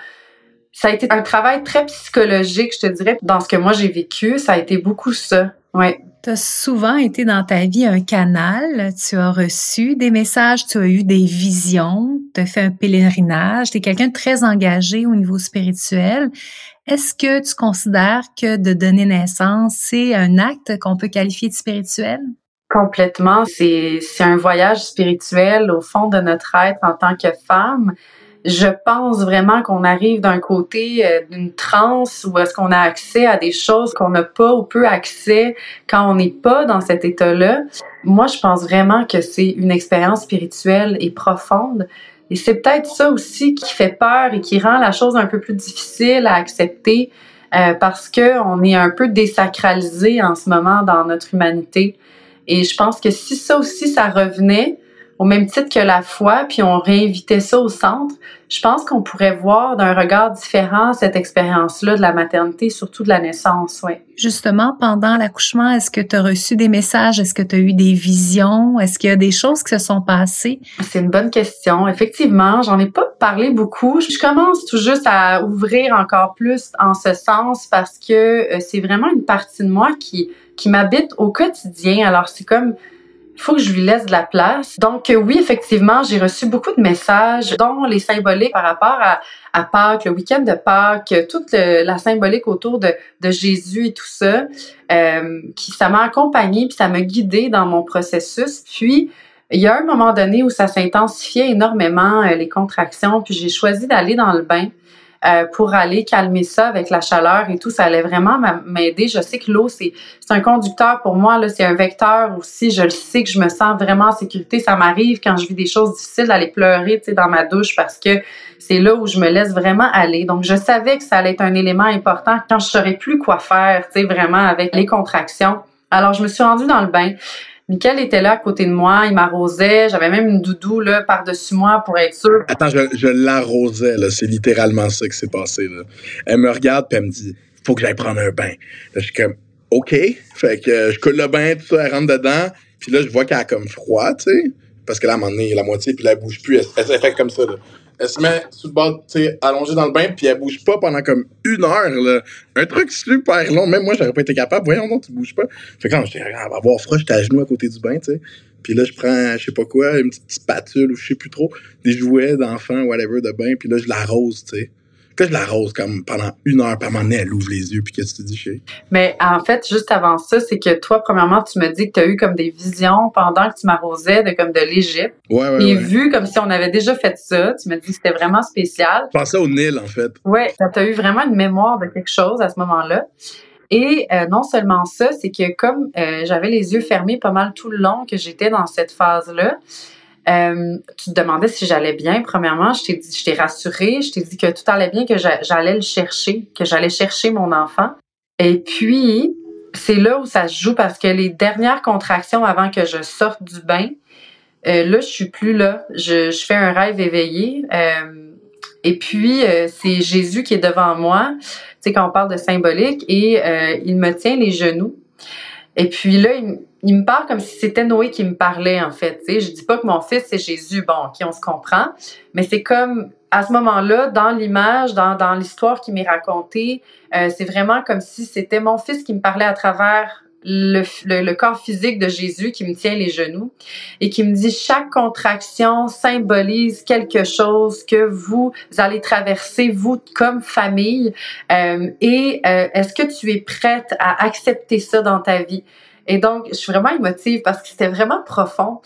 Ça a été un travail très psychologique, je te dirais, dans ce que moi j'ai vécu. Ça a été beaucoup ça. Ouais. Tu as souvent été dans ta vie un canal, tu as reçu des messages, tu as eu des visions, tu as fait un pèlerinage, tu es quelqu'un de très engagé au niveau spirituel. Est-ce que tu considères que de donner naissance, c'est un acte qu'on peut qualifier de spirituel? Complètement. C'est un voyage spirituel au fond de notre être en tant que femme je pense vraiment qu'on arrive d'un côté euh, d'une transe où est-ce qu'on a accès à des choses qu'on n'a pas ou peu accès quand on n'est pas dans cet état-là. Moi, je pense vraiment que c'est une expérience spirituelle et profonde. Et c'est peut-être ça aussi qui fait peur et qui rend la chose un peu plus difficile à accepter euh, parce que on est un peu désacralisé en ce moment dans notre humanité. Et je pense que si ça aussi, ça revenait, au même titre que la foi, puis on réinvitait ça au centre, je pense qu'on pourrait voir d'un regard différent cette expérience-là de la maternité, surtout de la naissance, oui. Justement, pendant l'accouchement, est-ce que tu as reçu des messages? Est-ce que tu as eu des visions? Est-ce qu'il y a des choses qui se sont passées? C'est une bonne question. Effectivement, j'en ai pas parlé beaucoup. Je commence tout juste à ouvrir encore plus en ce sens parce que euh, c'est vraiment une partie de moi qui, qui m'habite au quotidien. Alors, c'est comme faut que je lui laisse de la place. Donc euh, oui, effectivement, j'ai reçu beaucoup de messages, dont les symboliques par rapport à, à Pâques, le week-end de Pâques, toute la symbolique autour de, de, Jésus et tout ça, euh, qui ça m'a accompagné puis ça m'a guidé dans mon processus. Puis il y a un moment donné où ça s'intensifiait énormément euh, les contractions, puis j'ai choisi d'aller dans le bain. Euh, pour aller calmer ça avec la chaleur et tout. Ça allait vraiment m'aider. Je sais que l'eau, c'est un conducteur pour moi, c'est un vecteur aussi. Je le sais que je me sens vraiment en sécurité. Ça m'arrive quand je vis des choses difficiles d'aller pleurer dans ma douche parce que c'est là où je me laisse vraiment aller. Donc, je savais que ça allait être un élément important quand je saurais plus quoi faire, tu sais, vraiment avec les contractions. Alors, je me suis rendue dans le bain. Michael était là à côté de moi, il m'arrosait, j'avais même une doudou là par-dessus moi pour être sûr. Attends, je, l'arrosais là, c'est littéralement ça qui s'est passé là. Elle me regarde puis elle me dit "Faut que j'aille prendre un bain." Je suis comme "OK." Fait que je coule le bain, tout ça, elle rentre dedans, puis là je vois qu'elle a comme froid, tu sais, parce que là à un moment donné, la moitié puis là elle bouge plus, elle, elle, fait comme ça là elle se met sous le bord, allongée dans le bain, puis elle bouge pas pendant comme une heure. Un truc super long. Même moi, j'aurais pas été capable. Voyons, non, tu bouges pas. Fait que là, j'étais, elle va avoir froid, j'étais à genoux à côté du bain, tu sais. Puis là, je prends, je sais pas quoi, une petite spatule ou je sais plus trop, des jouets d'enfants, whatever, de bain, puis là, je l'arrose, tu sais que je l'arrose comme pendant une heure, par moment elle ouvre les yeux, puis qu'est-ce que tu dis, chez Mais en fait, juste avant ça, c'est que toi, premièrement, tu me dis que tu as eu comme des visions pendant que tu m'arrosais de comme de l'Égypte. Ouais, ouais, Et vu comme si on avait déjà fait ça, tu me dis que c'était vraiment spécial. Je pensais au Nil, en fait. Ouais, tu as eu vraiment une mémoire de quelque chose à ce moment-là. Et euh, non seulement ça, c'est que comme euh, j'avais les yeux fermés pas mal tout le long que j'étais dans cette phase-là, euh, tu te demandais si j'allais bien. Premièrement, je t'ai je t'ai rassurée, je t'ai dit que tout allait bien, que j'allais le chercher, que j'allais chercher mon enfant. Et puis, c'est là où ça se joue parce que les dernières contractions avant que je sorte du bain, euh, là, je suis plus là. Je, je fais un rêve éveillé. Euh, et puis, c'est Jésus qui est devant moi, tu sais, quand on parle de symbolique, et il me tient les genoux. Et puis là, il, il me parle comme si c'était Noé qui me parlait, en fait. Sais, je dis pas que mon fils, c'est Jésus. Bon, OK, on se comprend. Mais c'est comme, à ce moment-là, dans l'image, dans, dans l'histoire qui m'est racontée, euh, c'est vraiment comme si c'était mon fils qui me parlait à travers le, le, corps physique de Jésus qui me tient les genoux et qui me dit chaque contraction symbolise quelque chose que vous allez traverser vous comme famille euh, et euh, est-ce que tu es prête à accepter ça dans ta vie? Et donc je suis vraiment émotive parce que c'était vraiment profond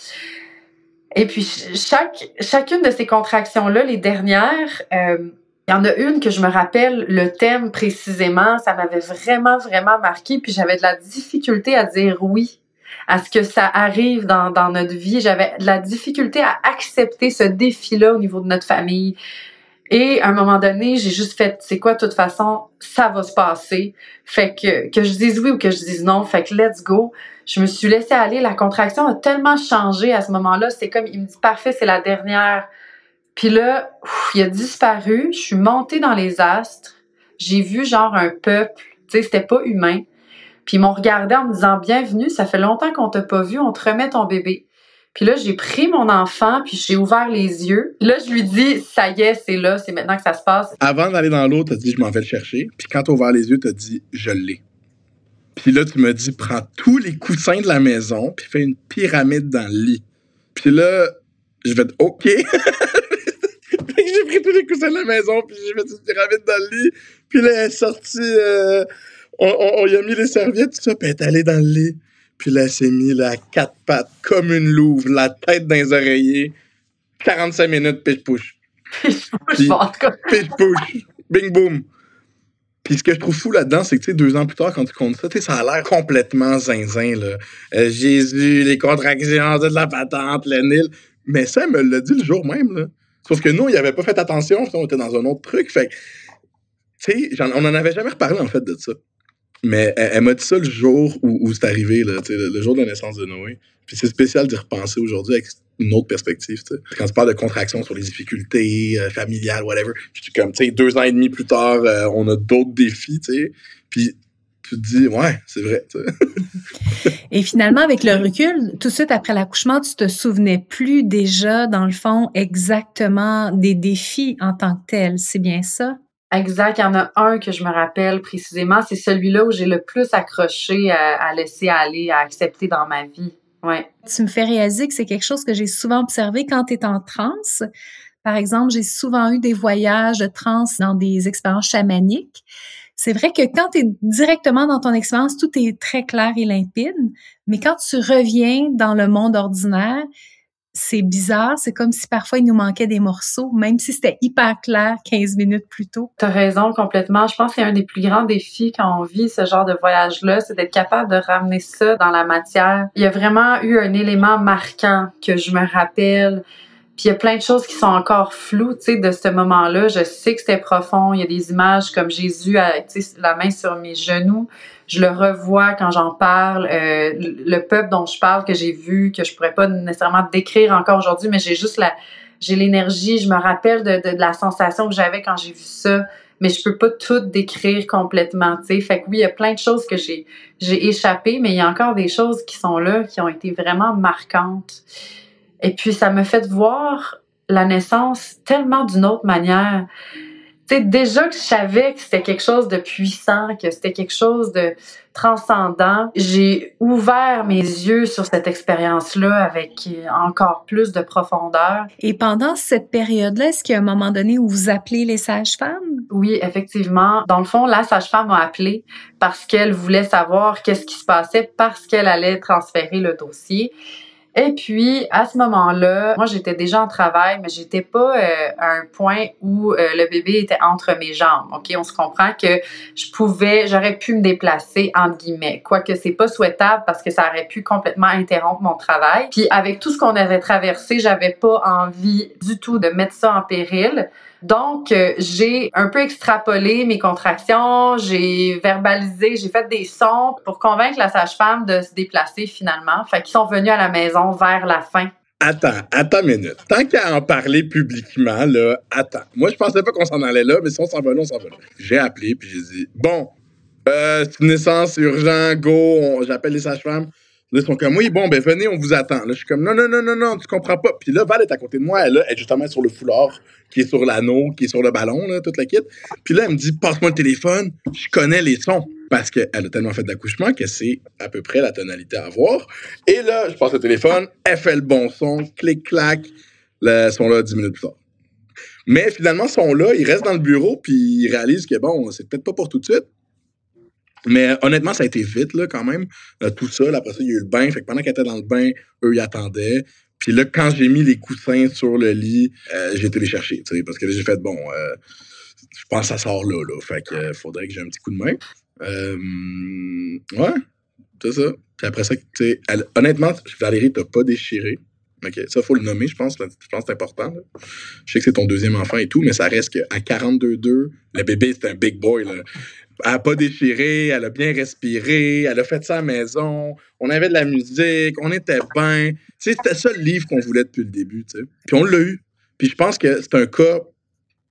et puis chaque chacune de ces contractions là les dernières euh, il y en a une que je me rappelle le thème précisément, ça m'avait vraiment, vraiment marqué, puis j'avais de la difficulté à dire oui à ce que ça arrive dans notre vie. J'avais de la difficulté à accepter ce défi-là au niveau de notre famille. Et à un moment donné, j'ai juste fait, c'est quoi, toute façon, ça va se passer. Fait que, que je dise oui ou que je dise non, fait que let's go. Je me suis laissée aller. La contraction a tellement changé à ce moment-là. C'est comme, il me dit, parfait, c'est la dernière puis là, il a disparu. Je suis montée dans les astres. J'ai vu genre un peuple. Tu sais, c'était pas humain. Puis ils m'ont regardé en me disant Bienvenue, ça fait longtemps qu'on t'a pas vu, on te remet ton bébé. Puis là, j'ai pris mon enfant, puis j'ai ouvert les yeux. Là, je lui dis Ça y est, c'est là, c'est maintenant que ça se passe. Avant d'aller dans l'eau, t'as dit Je m'en vais le chercher. Puis quand t'as ouvert les yeux, t'as dit Je l'ai. Puis là, tu m'as dit Prends tous les coussins de la maison, puis fais une pyramide dans le lit. Puis là, je vais être OK. j'ai pris tous les coussins de la maison, puis j'ai mis une pyramide dans le lit. Puis là, elle est sortie, euh, on, on, y a mis les serviettes, tout ça, puis elle est allée dans le lit. Puis là, elle s'est mise à quatre pattes, comme une louve, la tête dans les oreillers. 45 minutes, pitch-push. Pitch-push. Bing boom. Puis ce que je trouve fou là-dedans, c'est que, deux ans plus tard, quand tu comptes ça, ça a l'air complètement zinzin, là. Euh, Jésus, les contractions de la patente, le Nil. Mais ça, elle me l'a dit le jour même, là. Sauf que nous, il avait pas fait attention, on était dans un autre truc. Fait on n'en avait jamais reparlé, en fait, de ça. Mais elle, m'a dit ça le jour où, c'est arrivé, le, jour de la naissance de Noé. Puis c'est spécial d'y repenser aujourd'hui avec une autre perspective. Quand tu parles de contraction sur les difficultés euh, familiales, whatever, puis comme, tu sais, deux ans et demi plus tard, euh, on a d'autres défis. Puis tu te dis, ouais, c'est vrai. Et finalement, avec le recul, tout de suite après l'accouchement, tu te souvenais plus déjà, dans le fond, exactement des défis en tant que tels. C'est bien ça? Exact. Il y en a un que je me rappelle précisément. C'est celui-là où j'ai le plus accroché à, laisser aller, à accepter dans ma vie. Ouais. Tu me fais réaliser que c'est quelque chose que j'ai souvent observé quand tu es en transe. Par exemple, j'ai souvent eu des voyages de transe dans des expériences chamaniques c'est vrai que quand tu es directement dans ton expérience, tout est très clair et limpide, mais quand tu reviens dans le monde ordinaire, c'est bizarre, c'est comme si parfois il nous manquait des morceaux, même si c'était hyper clair 15 minutes plus tôt. Tu as raison complètement. Je pense que c'est un des plus grands défis quand on vit ce genre de voyage-là, c'est d'être capable de ramener ça dans la matière. Il y a vraiment eu un élément marquant que je me rappelle puis il y a plein de choses qui sont encore floues, tu sais, de ce moment-là. Je sais que c'était profond. Il y a des images comme Jésus, sais, la main sur mes genoux. Je le revois quand j'en parle. Euh, le peuple dont je parle, que j'ai vu, que je pourrais pas nécessairement décrire encore aujourd'hui, mais j'ai juste la, j'ai l'énergie. Je me rappelle de, de, la sensation que j'avais quand j'ai vu ça. Mais je peux pas tout décrire complètement, tu sais. Fait que oui, il y a plein de choses que j'ai, j'ai échappé, mais il y a encore des choses qui sont là, qui ont été vraiment marquantes. Et puis, ça me fait voir la naissance tellement d'une autre manière. Tu sais, déjà que je savais que c'était quelque chose de puissant, que c'était quelque chose de transcendant, j'ai ouvert mes yeux sur cette expérience-là avec encore plus de profondeur. Et pendant cette période-là, est-ce qu'il y a un moment donné où vous appelez les sages-femmes? Oui, effectivement. Dans le fond, la sage-femme a appelé parce qu'elle voulait savoir qu'est-ce qui se passait, parce qu'elle allait transférer le dossier. Et puis, à ce moment-là, moi, j'étais déjà en travail, mais j'étais pas euh, à un point où euh, le bébé était entre mes jambes. OK? On se comprend que je pouvais, j'aurais pu me déplacer, entre guillemets. Quoique c'est pas souhaitable parce que ça aurait pu complètement interrompre mon travail. Puis, avec tout ce qu'on avait traversé, j'avais pas envie du tout de mettre ça en péril. Donc, euh, j'ai un peu extrapolé mes contractions, j'ai verbalisé, j'ai fait des sons pour convaincre la sage-femme de se déplacer finalement. Fait qu'ils sont venus à la maison vers la fin. Attends, attends une minute. Tant qu'à en parler publiquement, là, attends. Moi, je pensais pas qu'on s'en allait là, mais si on s'en va on s'en va. J'ai appelé, puis j'ai dit, bon, euh, c'est une naissance urgent, go, j'appelle les sages-femmes. Ils sont comme, oui, bon, ben venez, on vous attend. Je suis comme, non, non, non, non, non, tu comprends pas. Puis là, Val est à côté de moi, elle, est justement sur le foulard, qui est sur l'anneau, qui est sur le ballon, toute la kit. Puis là, elle me dit, passe-moi le téléphone, je connais les sons. parce qu'elle a tellement fait d'accouchement que c'est à peu près la tonalité à avoir. Et là, je passe au téléphone, elle fait le bon son, clic-clac, le son là 10 minutes plus tard. Mais finalement, son là, il reste dans le bureau, puis il réalise que bon, c'est peut-être pas pour tout de suite. Mais honnêtement, ça a été vite, là, quand même. Euh, tout ça, après ça, il y a eu le bain. Fait que pendant qu'elle était dans le bain, eux, ils attendaient. Puis là, quand j'ai mis les coussins sur le lit, euh, j'ai été les chercher, tu sais, parce que j'ai fait, bon, euh, je pense que ça sort là, là. Fait que faudrait que j'ai un petit coup de main. ouais, c'est ça. Puis après ça, tu sais, honnêtement, Valérie, t'as pas déchiré. OK, ça, faut le nommer, je pense. Je pense que c'est important. Je sais que c'est ton deuxième enfant et tout, mais ça reste qu'à 42-2, le bébé, c'est un big boy. Là. Elle n'a pas déchiré, elle a bien respiré, elle a fait la maison, on avait de la musique, on était bien. C'était ça le livre qu'on voulait depuis le début. Puis on l'a eu. Puis je pense que c'est un cas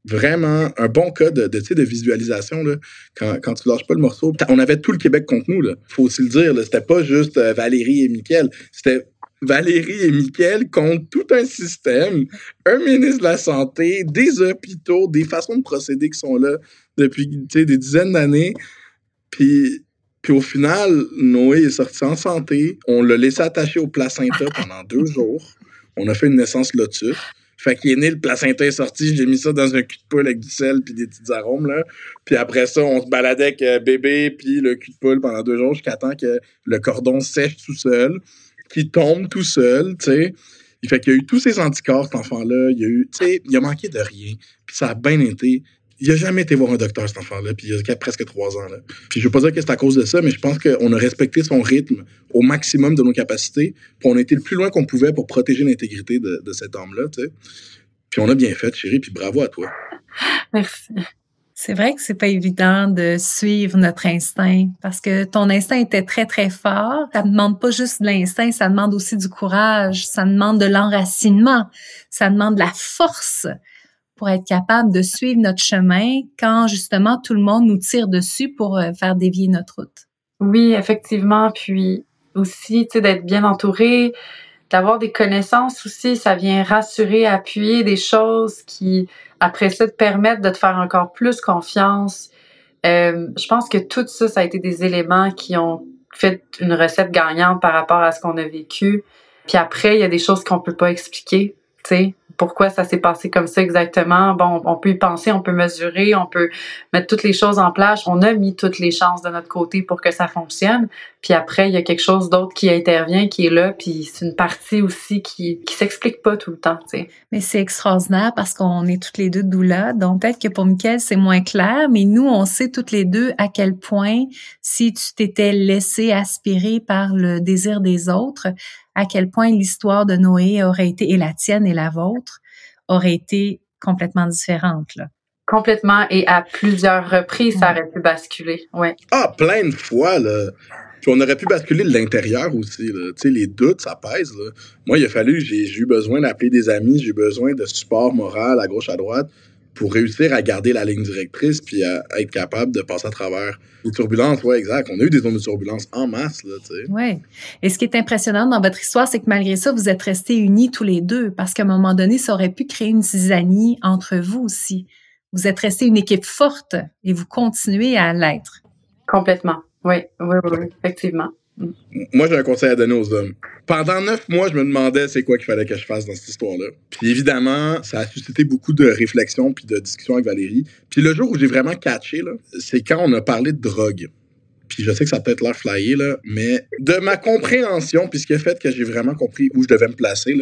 vraiment un bon cas de, de, de visualisation là, quand, quand tu lâches pas le morceau. On avait tout le Québec contre nous. Là. Faut aussi le dire. C'était pas juste euh, Valérie et Mickaël. C'était Valérie et Mickaël contre tout un système, un ministre de la Santé, des hôpitaux, des façons de procéder qui sont là depuis des dizaines d'années. Puis, puis au final, Noé est sorti en santé. On l'a laissé attaché au placenta pendant deux jours. On a fait une naissance lotus. Fait qu'il est né, le placenta est sorti, j'ai mis ça dans un cul de poule avec du sel puis des petits arômes, là. Puis après ça, on se baladait avec euh, bébé puis le cul de poule pendant deux jours jusqu'à temps que le cordon sèche tout seul qui tombe tout seul, tu sais. Il fait qu'il y a eu tous ces anticorps, cet enfant-là. Il y a eu, tu sais, il a manqué de rien. Puis ça a bien été. Il a jamais été voir un docteur, cet enfant-là, puis il a presque trois ans. Puis je veux pas dire que c'est à cause de ça, mais je pense qu'on a respecté son rythme au maximum de nos capacités, puis on a été le plus loin qu'on pouvait pour protéger l'intégrité de, de cet homme-là, tu sais. Puis on a bien fait, chérie, puis bravo à toi. Merci. C'est vrai que c'est pas évident de suivre notre instinct parce que ton instinct était très très fort. Ça demande pas juste de l'instinct, ça demande aussi du courage, ça demande de l'enracinement, ça demande de la force pour être capable de suivre notre chemin quand justement tout le monde nous tire dessus pour euh, faire dévier notre route. Oui, effectivement, puis aussi tu sais d'être bien entouré, d'avoir des connaissances aussi, ça vient rassurer, appuyer des choses qui après ça, te permettre de te faire encore plus confiance. Euh, je pense que tout ça, ça a été des éléments qui ont fait une recette gagnante par rapport à ce qu'on a vécu. Puis après, il y a des choses qu'on peut pas expliquer, tu sais pourquoi ça s'est passé comme ça exactement. Bon, on peut y penser, on peut mesurer, on peut mettre toutes les choses en place. On a mis toutes les chances de notre côté pour que ça fonctionne. Puis après, il y a quelque chose d'autre qui intervient, qui est là, puis c'est une partie aussi qui qui s'explique pas tout le temps. Mais c'est extraordinaire parce qu'on est toutes les deux doula. Donc peut-être que pour Mickaël, c'est moins clair, mais nous, on sait toutes les deux à quel point si tu t'étais laissé aspirer par le désir des autres, à quel point l'histoire de Noé aurait été, et la tienne et la vôtre, aurait été complètement différente. Là. Complètement, et à plusieurs reprises, ça aurait pu basculer, ouais. Ah, plein de fois, là. Puis on aurait pu basculer de l'intérieur aussi. Tu sais, les doutes, ça pèse. Là. Moi, il a fallu, j'ai eu besoin d'appeler des amis, j'ai eu besoin de support moral à gauche, à droite pour réussir à garder la ligne directrice puis à, être capable de passer à travers les turbulences. Ouais, exact. On a eu des zones de turbulence en masse, là, tu sais. Ouais. Et ce qui est impressionnant dans votre histoire, c'est que malgré ça, vous êtes restés unis tous les deux parce qu'à un moment donné, ça aurait pu créer une zizanie entre vous aussi. Vous êtes restés une équipe forte et vous continuez à l'être. Complètement. Oui, oui, oui, effectivement. Moi, j'ai un conseil à donner aux hommes. Pendant neuf mois, je me demandais c'est quoi qu'il fallait que je fasse dans cette histoire-là. Puis évidemment, ça a suscité beaucoup de réflexions puis de discussions avec Valérie. Puis le jour où j'ai vraiment catché, c'est quand on a parlé de drogue. Puis je sais que ça peut être l'air flyé, là, mais de ma compréhension, puis ce qui a fait que j'ai vraiment compris où je devais me placer,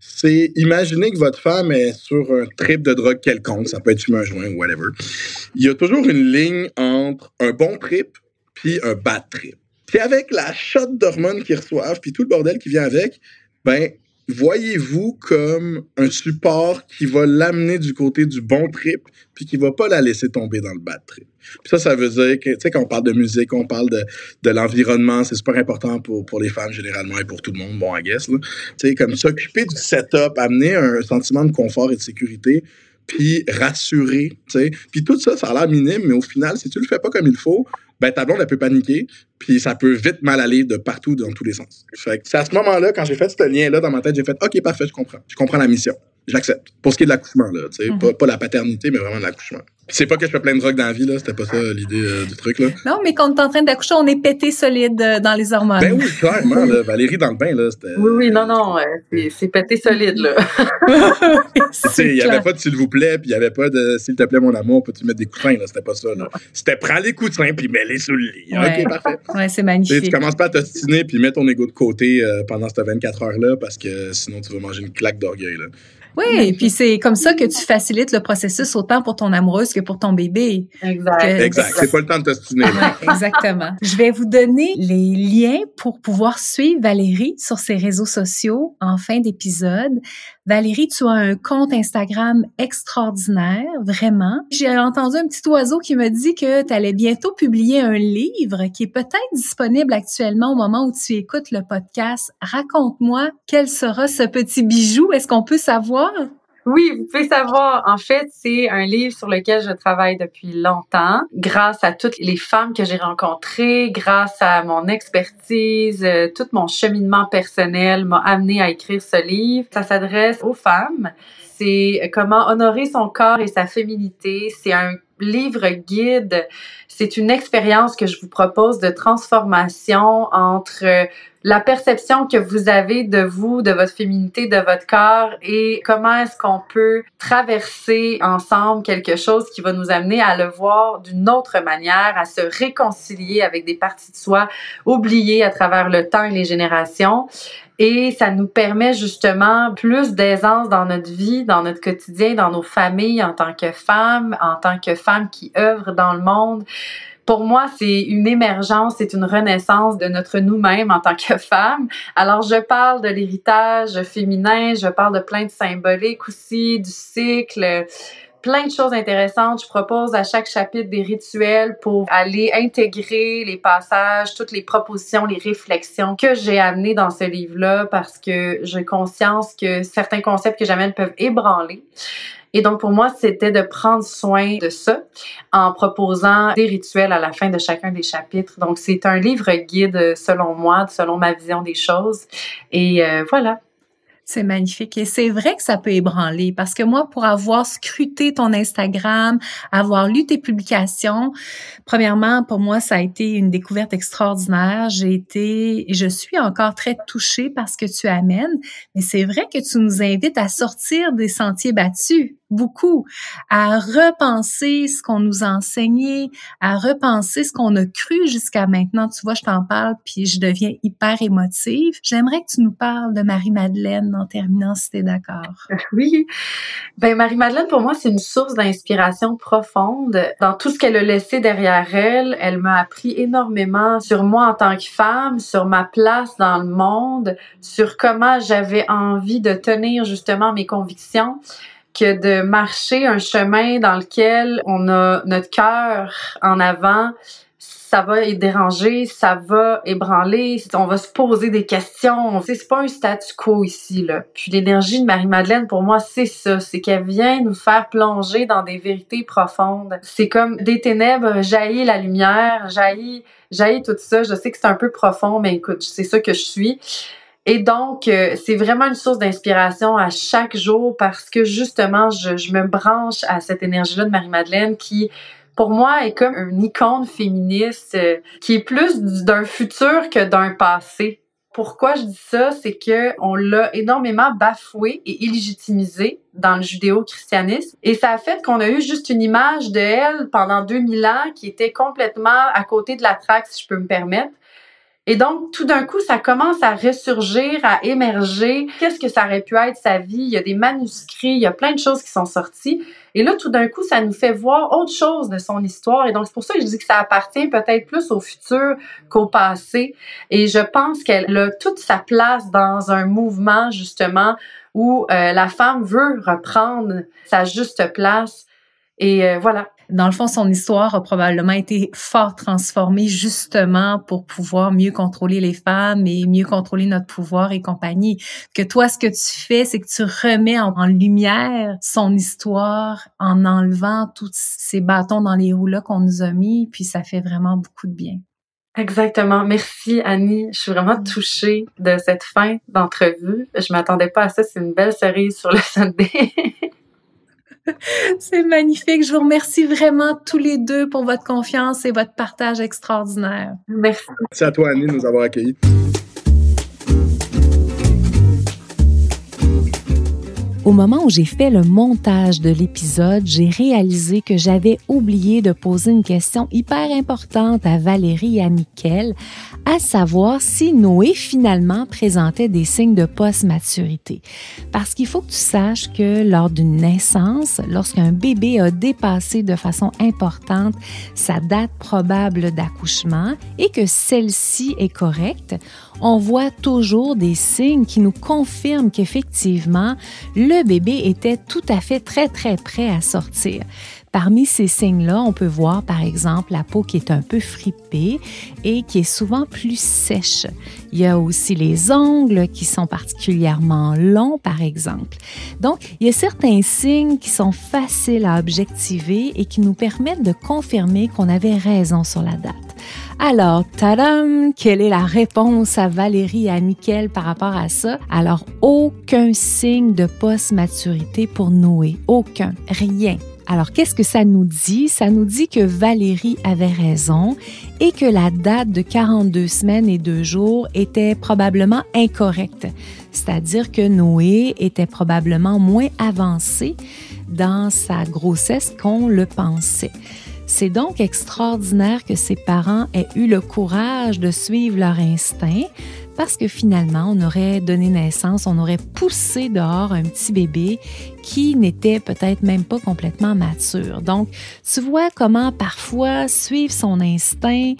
c'est imaginer que votre femme est sur un trip de drogue quelconque, ça peut être fumer un joint ou whatever. Il y a toujours une ligne entre un bon trip puis un bad trip. Puis avec la shot d'hormones qu'ils reçoivent, puis tout le bordel qui vient avec, ben, voyez-vous comme un support qui va l'amener du côté du bon trip, puis qui va pas la laisser tomber dans le bad trip. Puis ça, ça veut dire que, on parle de musique, on parle de, l'environnement, c'est super important pour, les femmes généralement et pour tout le monde, bon, I guess. Tu sais, comme s'occuper du setup, amener un sentiment de confort et de sécurité, puis rassurer, tu sais. Puis tout ça, ça a l'air minime, mais au final, si tu le fais pas comme il faut, ben ta blonde, elle peut paniquer, puis ça peut vite mal aller de partout, dans tous les sens. Fait c'est à ce moment-là, quand j'ai fait ce lien-là dans ma tête, j'ai fait OK, parfait, je comprends. Je comprends la mission. J'accepte. Pour ce qui est de l'accouchement, là, tu sais, mm-hmm. pas, la paternité, mais vraiment l'accouchement. C'est pas que je fais plein de drogues dans la vie, là. C'était pas ça l'idée euh, du truc, là. Non, mais quand on est en train d'accoucher, on est pété solide euh, dans les hormones. Ben oui, clairement, là. Valérie dans le bain, là. C'était... Oui, oui, non, non. euh, c'est pété solide, là. Il n'y avait pas de s'il vous plaît, puis il n'y avait pas de s'il te plaît, mon amour, peux-tu mettre des coussins, là? C'était pas ça, là. C'était prends les coussins, puis mets-les sous le lit. Ouais. OK, parfait. Ouais, c'est magnifique. tu commences pas à t'ostiner, puis mets ton ego de côté euh, pendant ces 24 heures-là, parce que sinon, tu vas manger une claque d'orgueil, là. Oui, et puis c'est comme ça que tu facilites le processus autant pour ton amoureuse que pour ton bébé. Exact. Que- Exact. C'est pas le temps de t'ostiner, exactement. Je vais vous donner les liens pour pouvoir suivre Valérie sur ses réseaux sociaux en fin d'épisode. Valérie, tu as un compte Instagram extraordinaire, vraiment. J'ai entendu un petit oiseau qui me dit que tu allais bientôt publier un livre qui est peut-être disponible actuellement au moment où tu écoutes le podcast. Raconte-moi quel sera ce petit bijou? Est-ce qu'on peut savoir? Oui, vous pouvez savoir. En fait, c'est un livre sur lequel je travaille depuis longtemps, grâce à toutes les femmes que j'ai rencontrées, grâce à mon expertise, euh, tout mon cheminement personnel m'a amené à écrire ce livre. Ça s'adresse aux femmes. C'est comment honorer son corps et sa féminité. C'est un livre guide. C'est une expérience que je vous propose de transformation entre la perception que vous avez de vous, de votre féminité, de votre corps et comment est-ce qu'on peut traverser ensemble quelque chose qui va nous amener à le voir d'une autre manière, à se réconcilier avec des parties de soi oubliées à travers le temps et les générations. Et ça nous permet justement plus d'aisance dans notre vie, dans notre quotidien, dans nos familles en tant que femmes, en tant que femmes qui œuvrent dans le monde. Pour moi, c'est une émergence, c'est une renaissance de notre nous-mêmes en tant que femmes. Alors, je parle de l'héritage féminin, je parle de plein de symboliques aussi, du cycle, plein de choses intéressantes. Je propose à chaque chapitre des rituels pour aller intégrer les passages, toutes les propositions, les réflexions que j'ai amenées dans ce livre-là parce que j'ai conscience que certains concepts que j'amène peuvent ébranler. Et donc, pour moi, c'était de prendre soin de ça en proposant des rituels à la fin de chacun des chapitres. Donc, c'est un livre guide selon moi, selon ma vision des choses. Et euh, voilà. C'est magnifique. Et c'est vrai que ça peut ébranler parce que moi, pour avoir scruté ton Instagram, avoir lu tes publications, premièrement, pour moi, ça a été une découverte extraordinaire. J'ai été, et je suis encore très touchée par ce que tu amènes. Mais c'est vrai que tu nous invites à sortir des sentiers battus beaucoup, à repenser ce qu'on nous a enseigné, à repenser ce qu'on a cru jusqu'à maintenant. Tu vois, je t'en parle, puis je deviens hyper émotive. J'aimerais que tu nous parles de Marie-Madeleine en terminant, si t'es d'accord. Oui. Ben, Marie-Madeleine, pour moi, c'est une source d'inspiration profonde. Dans tout ce qu'elle a laissé derrière elle, elle m'a appris énormément sur moi en tant que femme, sur ma place dans le monde, sur comment j'avais envie de tenir justement mes convictions que de marcher un chemin dans lequel on a notre cœur en avant, ça va être dérangé, ça va ébranler, on va se poser des questions. C'est pas un statu quo ici, là. Puis l'énergie de Marie-Madeleine, pour moi, c'est ça. C'est qu'elle vient nous faire plonger dans des vérités profondes. C'est comme des ténèbres, jaillit la lumière, jaillit, jaillit tout ça. Je sais que c'est un peu profond, mais écoute, c'est ça que je suis. Et donc, euh, c'est vraiment une source d'inspiration à chaque jour parce que justement, je, je me branche à cette énergie-là de Marie-Madeleine qui, pour moi, est comme une icône féministe euh, qui est plus d'un futur que d'un passé. Pourquoi je dis ça, c'est que on l'a énormément bafoué et illégitimisé dans le judéo-christianisme et ça a fait qu'on a eu juste une image de elle pendant 2000 ans qui était complètement à côté de la traque, si je peux me permettre. Et donc, tout d'un coup, ça commence à ressurgir, à émerger. Qu'est-ce que ça aurait pu être sa vie? Il y a des manuscrits, il y a plein de choses qui sont sorties. Et là, tout d'un coup, ça nous fait voir autre chose de son histoire. Et donc, c'est pour ça que je dis que ça appartient peut-être plus au futur qu'au passé. Et je pense qu'elle a toute sa place dans un mouvement, justement, où euh, la femme veut reprendre sa juste place. Et euh, voilà. Dans le fond, son histoire a probablement été fort transformée justement pour pouvoir mieux contrôler les femmes et mieux contrôler notre pouvoir et compagnie. Que toi, ce que tu fais, c'est que tu remets en, en lumière son histoire en enlevant tous ces bâtons dans les roues-là qu'on nous a mis, puis ça fait vraiment beaucoup de bien. Exactement. Merci, Annie. Je suis vraiment touchée de cette fin d'entrevue. Je m'attendais pas à ça. C'est une belle cerise sur le Sunday. C'est magnifique. Je vous remercie vraiment tous les deux pour votre confiance et votre partage extraordinaire. Merci. Merci à toi, Annie, de nous avoir accueillis. Au moment où j'ai fait le montage de l'épisode, j'ai réalisé que j'avais oublié de poser une question hyper importante à Valérie et à Mickaël, à savoir si Noé finalement présentait des signes de post-maturité. Parce qu'il faut que tu saches que lors d'une naissance, lorsqu'un bébé a dépassé de façon importante sa date probable d'accouchement et que celle-ci est correcte, on voit toujours des signes qui nous confirment qu'effectivement, le bébé était tout à fait très, très prêt à sortir. Parmi ces signes-là, on peut voir par exemple la peau qui est un peu fripée et qui est souvent plus sèche. Il y a aussi les ongles qui sont particulièrement longs par exemple. Donc, il y a certains signes qui sont faciles à objectiver et qui nous permettent de confirmer qu'on avait raison sur la date. Alors, tadam, quelle est la réponse à Valérie et à Mickaël par rapport à ça? Alors, aucun signe de post-maturité pour Noé. Aucun. Rien. Alors, qu'est-ce que ça nous dit? Ça nous dit que Valérie avait raison et que la date de 42 semaines et 2 jours était probablement incorrecte. C'est-à-dire que Noé était probablement moins avancé dans sa grossesse qu'on le pensait. C'est donc extraordinaire que ses parents aient eu le courage de suivre leur instinct parce que finalement, on aurait donné naissance, on aurait poussé dehors un petit bébé qui n'était peut-être même pas complètement mature. Donc, tu vois comment parfois suivre son instinct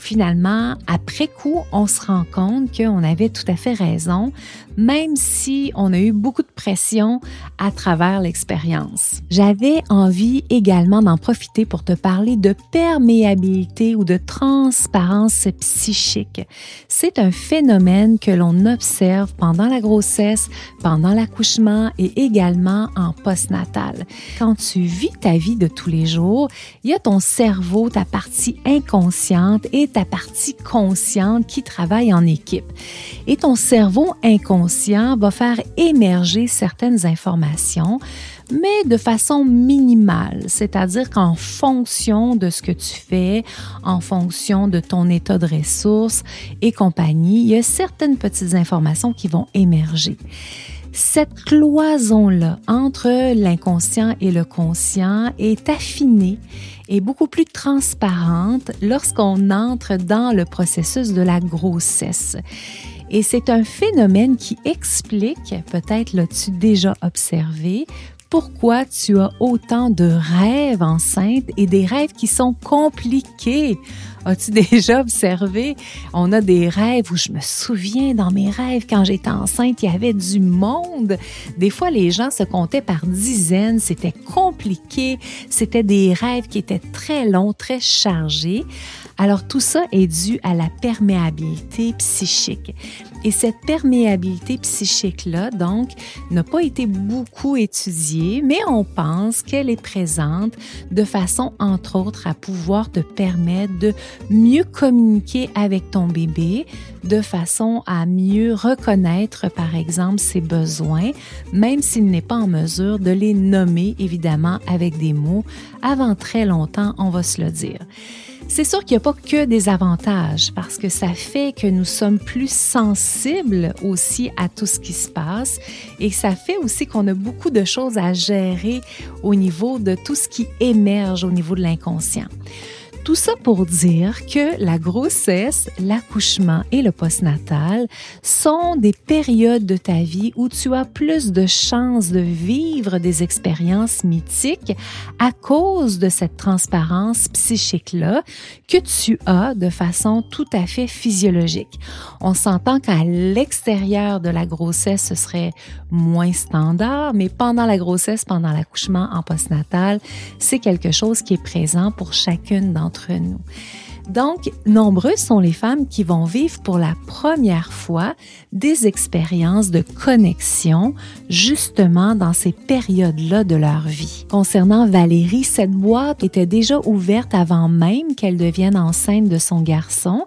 finalement, après coup, on se rend compte qu'on avait tout à fait raison, même si on a eu beaucoup de pression à travers l'expérience. J'avais envie également d'en profiter pour te parler de perméabilité ou de transparence psychique. C'est un phénomène que l'on observe pendant la grossesse, pendant l'accouchement et également en postnatal. Quand tu vis ta vie de tous les jours, il y a ton cerveau, ta partie inconsciente et ta partie consciente qui travaille en équipe. Et ton cerveau inconscient va faire émerger certaines informations, mais de façon minimale, c'est-à-dire qu'en fonction de ce que tu fais, en fonction de ton état de ressources et compagnie, il y a certaines petites informations qui vont émerger. Cette cloison-là entre l'inconscient et le conscient est affinée et beaucoup plus transparente lorsqu'on entre dans le processus de la grossesse. Et c'est un phénomène qui explique, peut-être l'as-tu déjà observé, pourquoi tu as autant de rêves enceintes et des rêves qui sont compliqués. As-tu déjà observé? On a des rêves où je me souviens dans mes rêves quand j'étais enceinte, il y avait du monde. Des fois, les gens se comptaient par dizaines. C'était compliqué. C'était des rêves qui étaient très longs, très chargés. Alors tout ça est dû à la perméabilité psychique. Et cette perméabilité psychique-là, donc, n'a pas été beaucoup étudiée, mais on pense qu'elle est présente de façon, entre autres, à pouvoir te permettre de mieux communiquer avec ton bébé, de façon à mieux reconnaître, par exemple, ses besoins, même s'il n'est pas en mesure de les nommer, évidemment, avec des mots. Avant très longtemps, on va se le dire. C'est sûr qu'il n'y a pas que des avantages parce que ça fait que nous sommes plus sensibles aussi à tout ce qui se passe et ça fait aussi qu'on a beaucoup de choses à gérer au niveau de tout ce qui émerge au niveau de l'inconscient. Tout ça pour dire que la grossesse, l'accouchement et le postnatal sont des périodes de ta vie où tu as plus de chances de vivre des expériences mythiques à cause de cette transparence psychique-là que tu as de façon tout à fait physiologique. On s'entend qu'à l'extérieur de la grossesse, ce serait moins standard, mais pendant la grossesse, pendant l'accouchement en postnatal, c'est quelque chose qui est présent pour chacune d'entre nous. Donc, nombreuses sont les femmes qui vont vivre pour la première fois des expériences de connexion, justement dans ces périodes-là de leur vie. Concernant Valérie, cette boîte était déjà ouverte avant même qu'elle devienne enceinte de son garçon,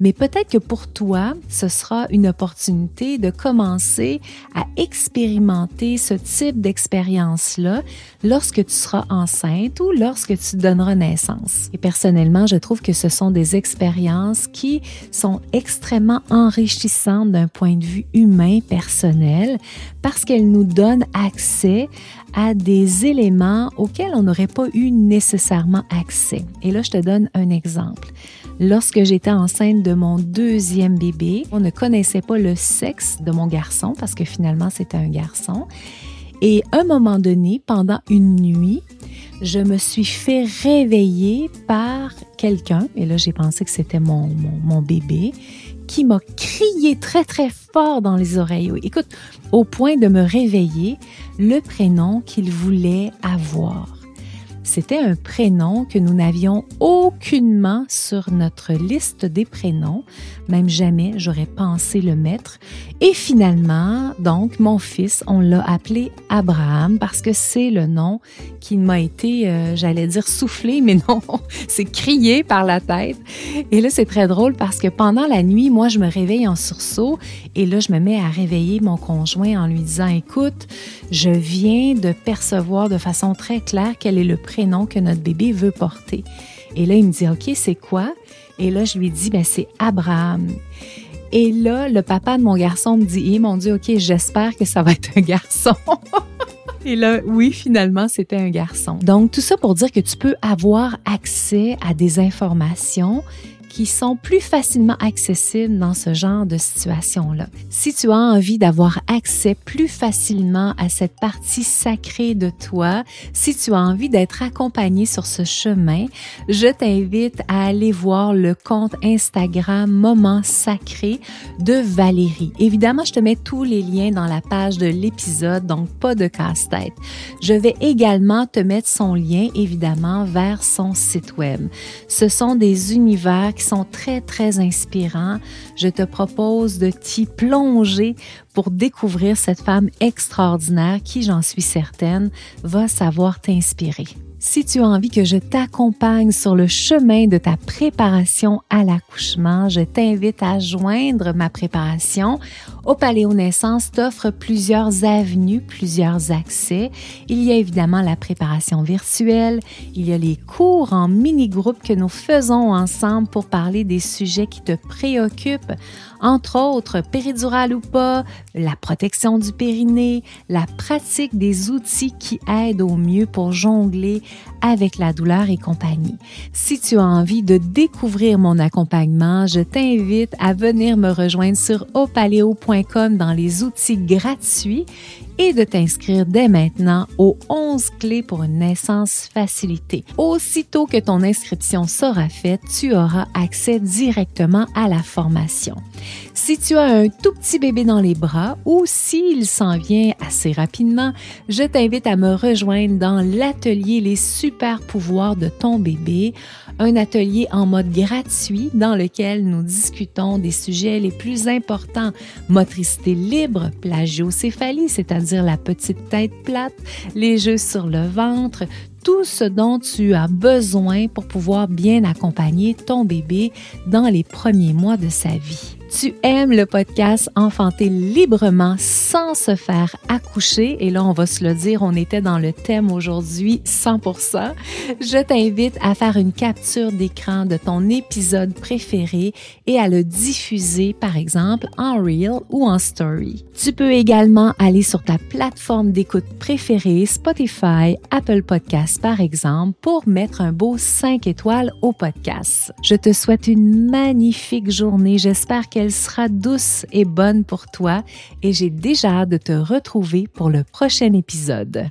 mais peut-être que pour toi, ce sera une opportunité de commencer à expérimenter ce type d'expérience-là lorsque tu seras enceinte ou lorsque tu donneras naissance. Et personnellement, je trouve que ce sont des expériences qui sont extrêmement enrichissantes d'un point de vue humain, personnel, parce qu'elles nous donnent accès à des éléments auxquels on n'aurait pas eu nécessairement accès. Et là, je te donne un exemple. Lorsque j'étais enceinte de mon deuxième bébé, on ne connaissait pas le sexe de mon garçon parce que finalement c'était un garçon. Et à un moment donné, pendant une nuit, je me suis fait réveiller par quelqu'un, et là j'ai pensé que c'était mon, mon, mon, bébé, qui m'a crié très très fort dans les oreilles. Écoute, au point de me réveiller, le prénom qu'il voulait avoir. C'était un prénom que nous n'avions aucunement sur notre liste des prénoms, même jamais j'aurais pensé le mettre. Et finalement, donc, mon fils, on l'a appelé Abraham parce que c'est le nom qui m'a été, euh, j'allais dire soufflé, mais non, c'est crié par la tête. Et là, c'est très drôle parce que pendant la nuit, moi, je me réveille en sursaut et là, je me mets à réveiller mon conjoint en lui disant, écoute, je viens de percevoir de façon très claire quel est le prénom que notre bébé veut porter. Et là, il me dit, OK, c'est quoi? Et là, je lui dis, ben, c'est Abraham. Et là, le papa de mon garçon me dit, eh, mon Dieu, OK, j'espère que ça va être un garçon. Et là, oui, finalement, c'était un garçon. Donc, tout ça pour dire que tu peux avoir accès à des informations qui sont plus facilement accessibles dans ce genre de situation-là. Si tu as envie d'avoir accès plus facilement à cette partie sacrée de toi, si tu as envie d'être accompagné sur ce chemin, je t'invite à aller voir le compte Instagram Moment Sacré de Valérie. Évidemment, je te mets tous les liens dans la page de l'épisode, donc pas de casse-tête. Je vais également te mettre son lien, évidemment, vers son site web. Ce sont des univers qui sont très, très inspirants. Je te propose de t'y plonger pour découvrir cette femme extraordinaire qui, j'en suis certaine, va savoir t'inspirer. Si tu as envie que je t'accompagne sur le chemin de ta préparation à l'accouchement, je t'invite à joindre ma préparation. Au Paléo Naissance t'offre plusieurs avenues, plusieurs accès. Il y a évidemment la préparation virtuelle, il y a les cours en mini-groupe que nous faisons ensemble pour parler des sujets qui te préoccupent, entre autres péridurale ou pas, la protection du périnée, la pratique des outils qui aident au mieux pour jongler avec la douleur et compagnie. Si tu as envie de découvrir mon accompagnement, je t'invite à venir me rejoindre sur opaleo.com dans les outils gratuits et de t'inscrire dès maintenant aux 11 clés pour une naissance facilitée. Aussitôt que ton inscription sera faite, tu auras accès directement à la formation. Si tu as un tout petit bébé dans les bras ou s'il s'en vient assez rapidement, je t'invite à me rejoindre dans l'atelier Les super pouvoirs de ton bébé, un atelier en mode gratuit dans lequel nous discutons des sujets les plus importants, motricité libre, plagiocéphalie, c'est-à-dire la petite tête plate, les jeux sur le ventre, tout ce dont tu as besoin pour pouvoir bien accompagner ton bébé dans les premiers mois de sa vie tu aimes le podcast Enfanter librement sans se faire accoucher, et là on va se le dire, on était dans le thème aujourd'hui 100%, je t'invite à faire une capture d'écran de ton épisode préféré et à le diffuser par exemple en Reel ou en Story. Tu peux également aller sur ta plateforme d'écoute préférée, Spotify, Apple Podcasts par exemple, pour mettre un beau 5 étoiles au podcast. Je te souhaite une magnifique journée, j'espère qu'elle sera douce et bonne pour toi et j'ai déjà hâte de te retrouver pour le prochain épisode.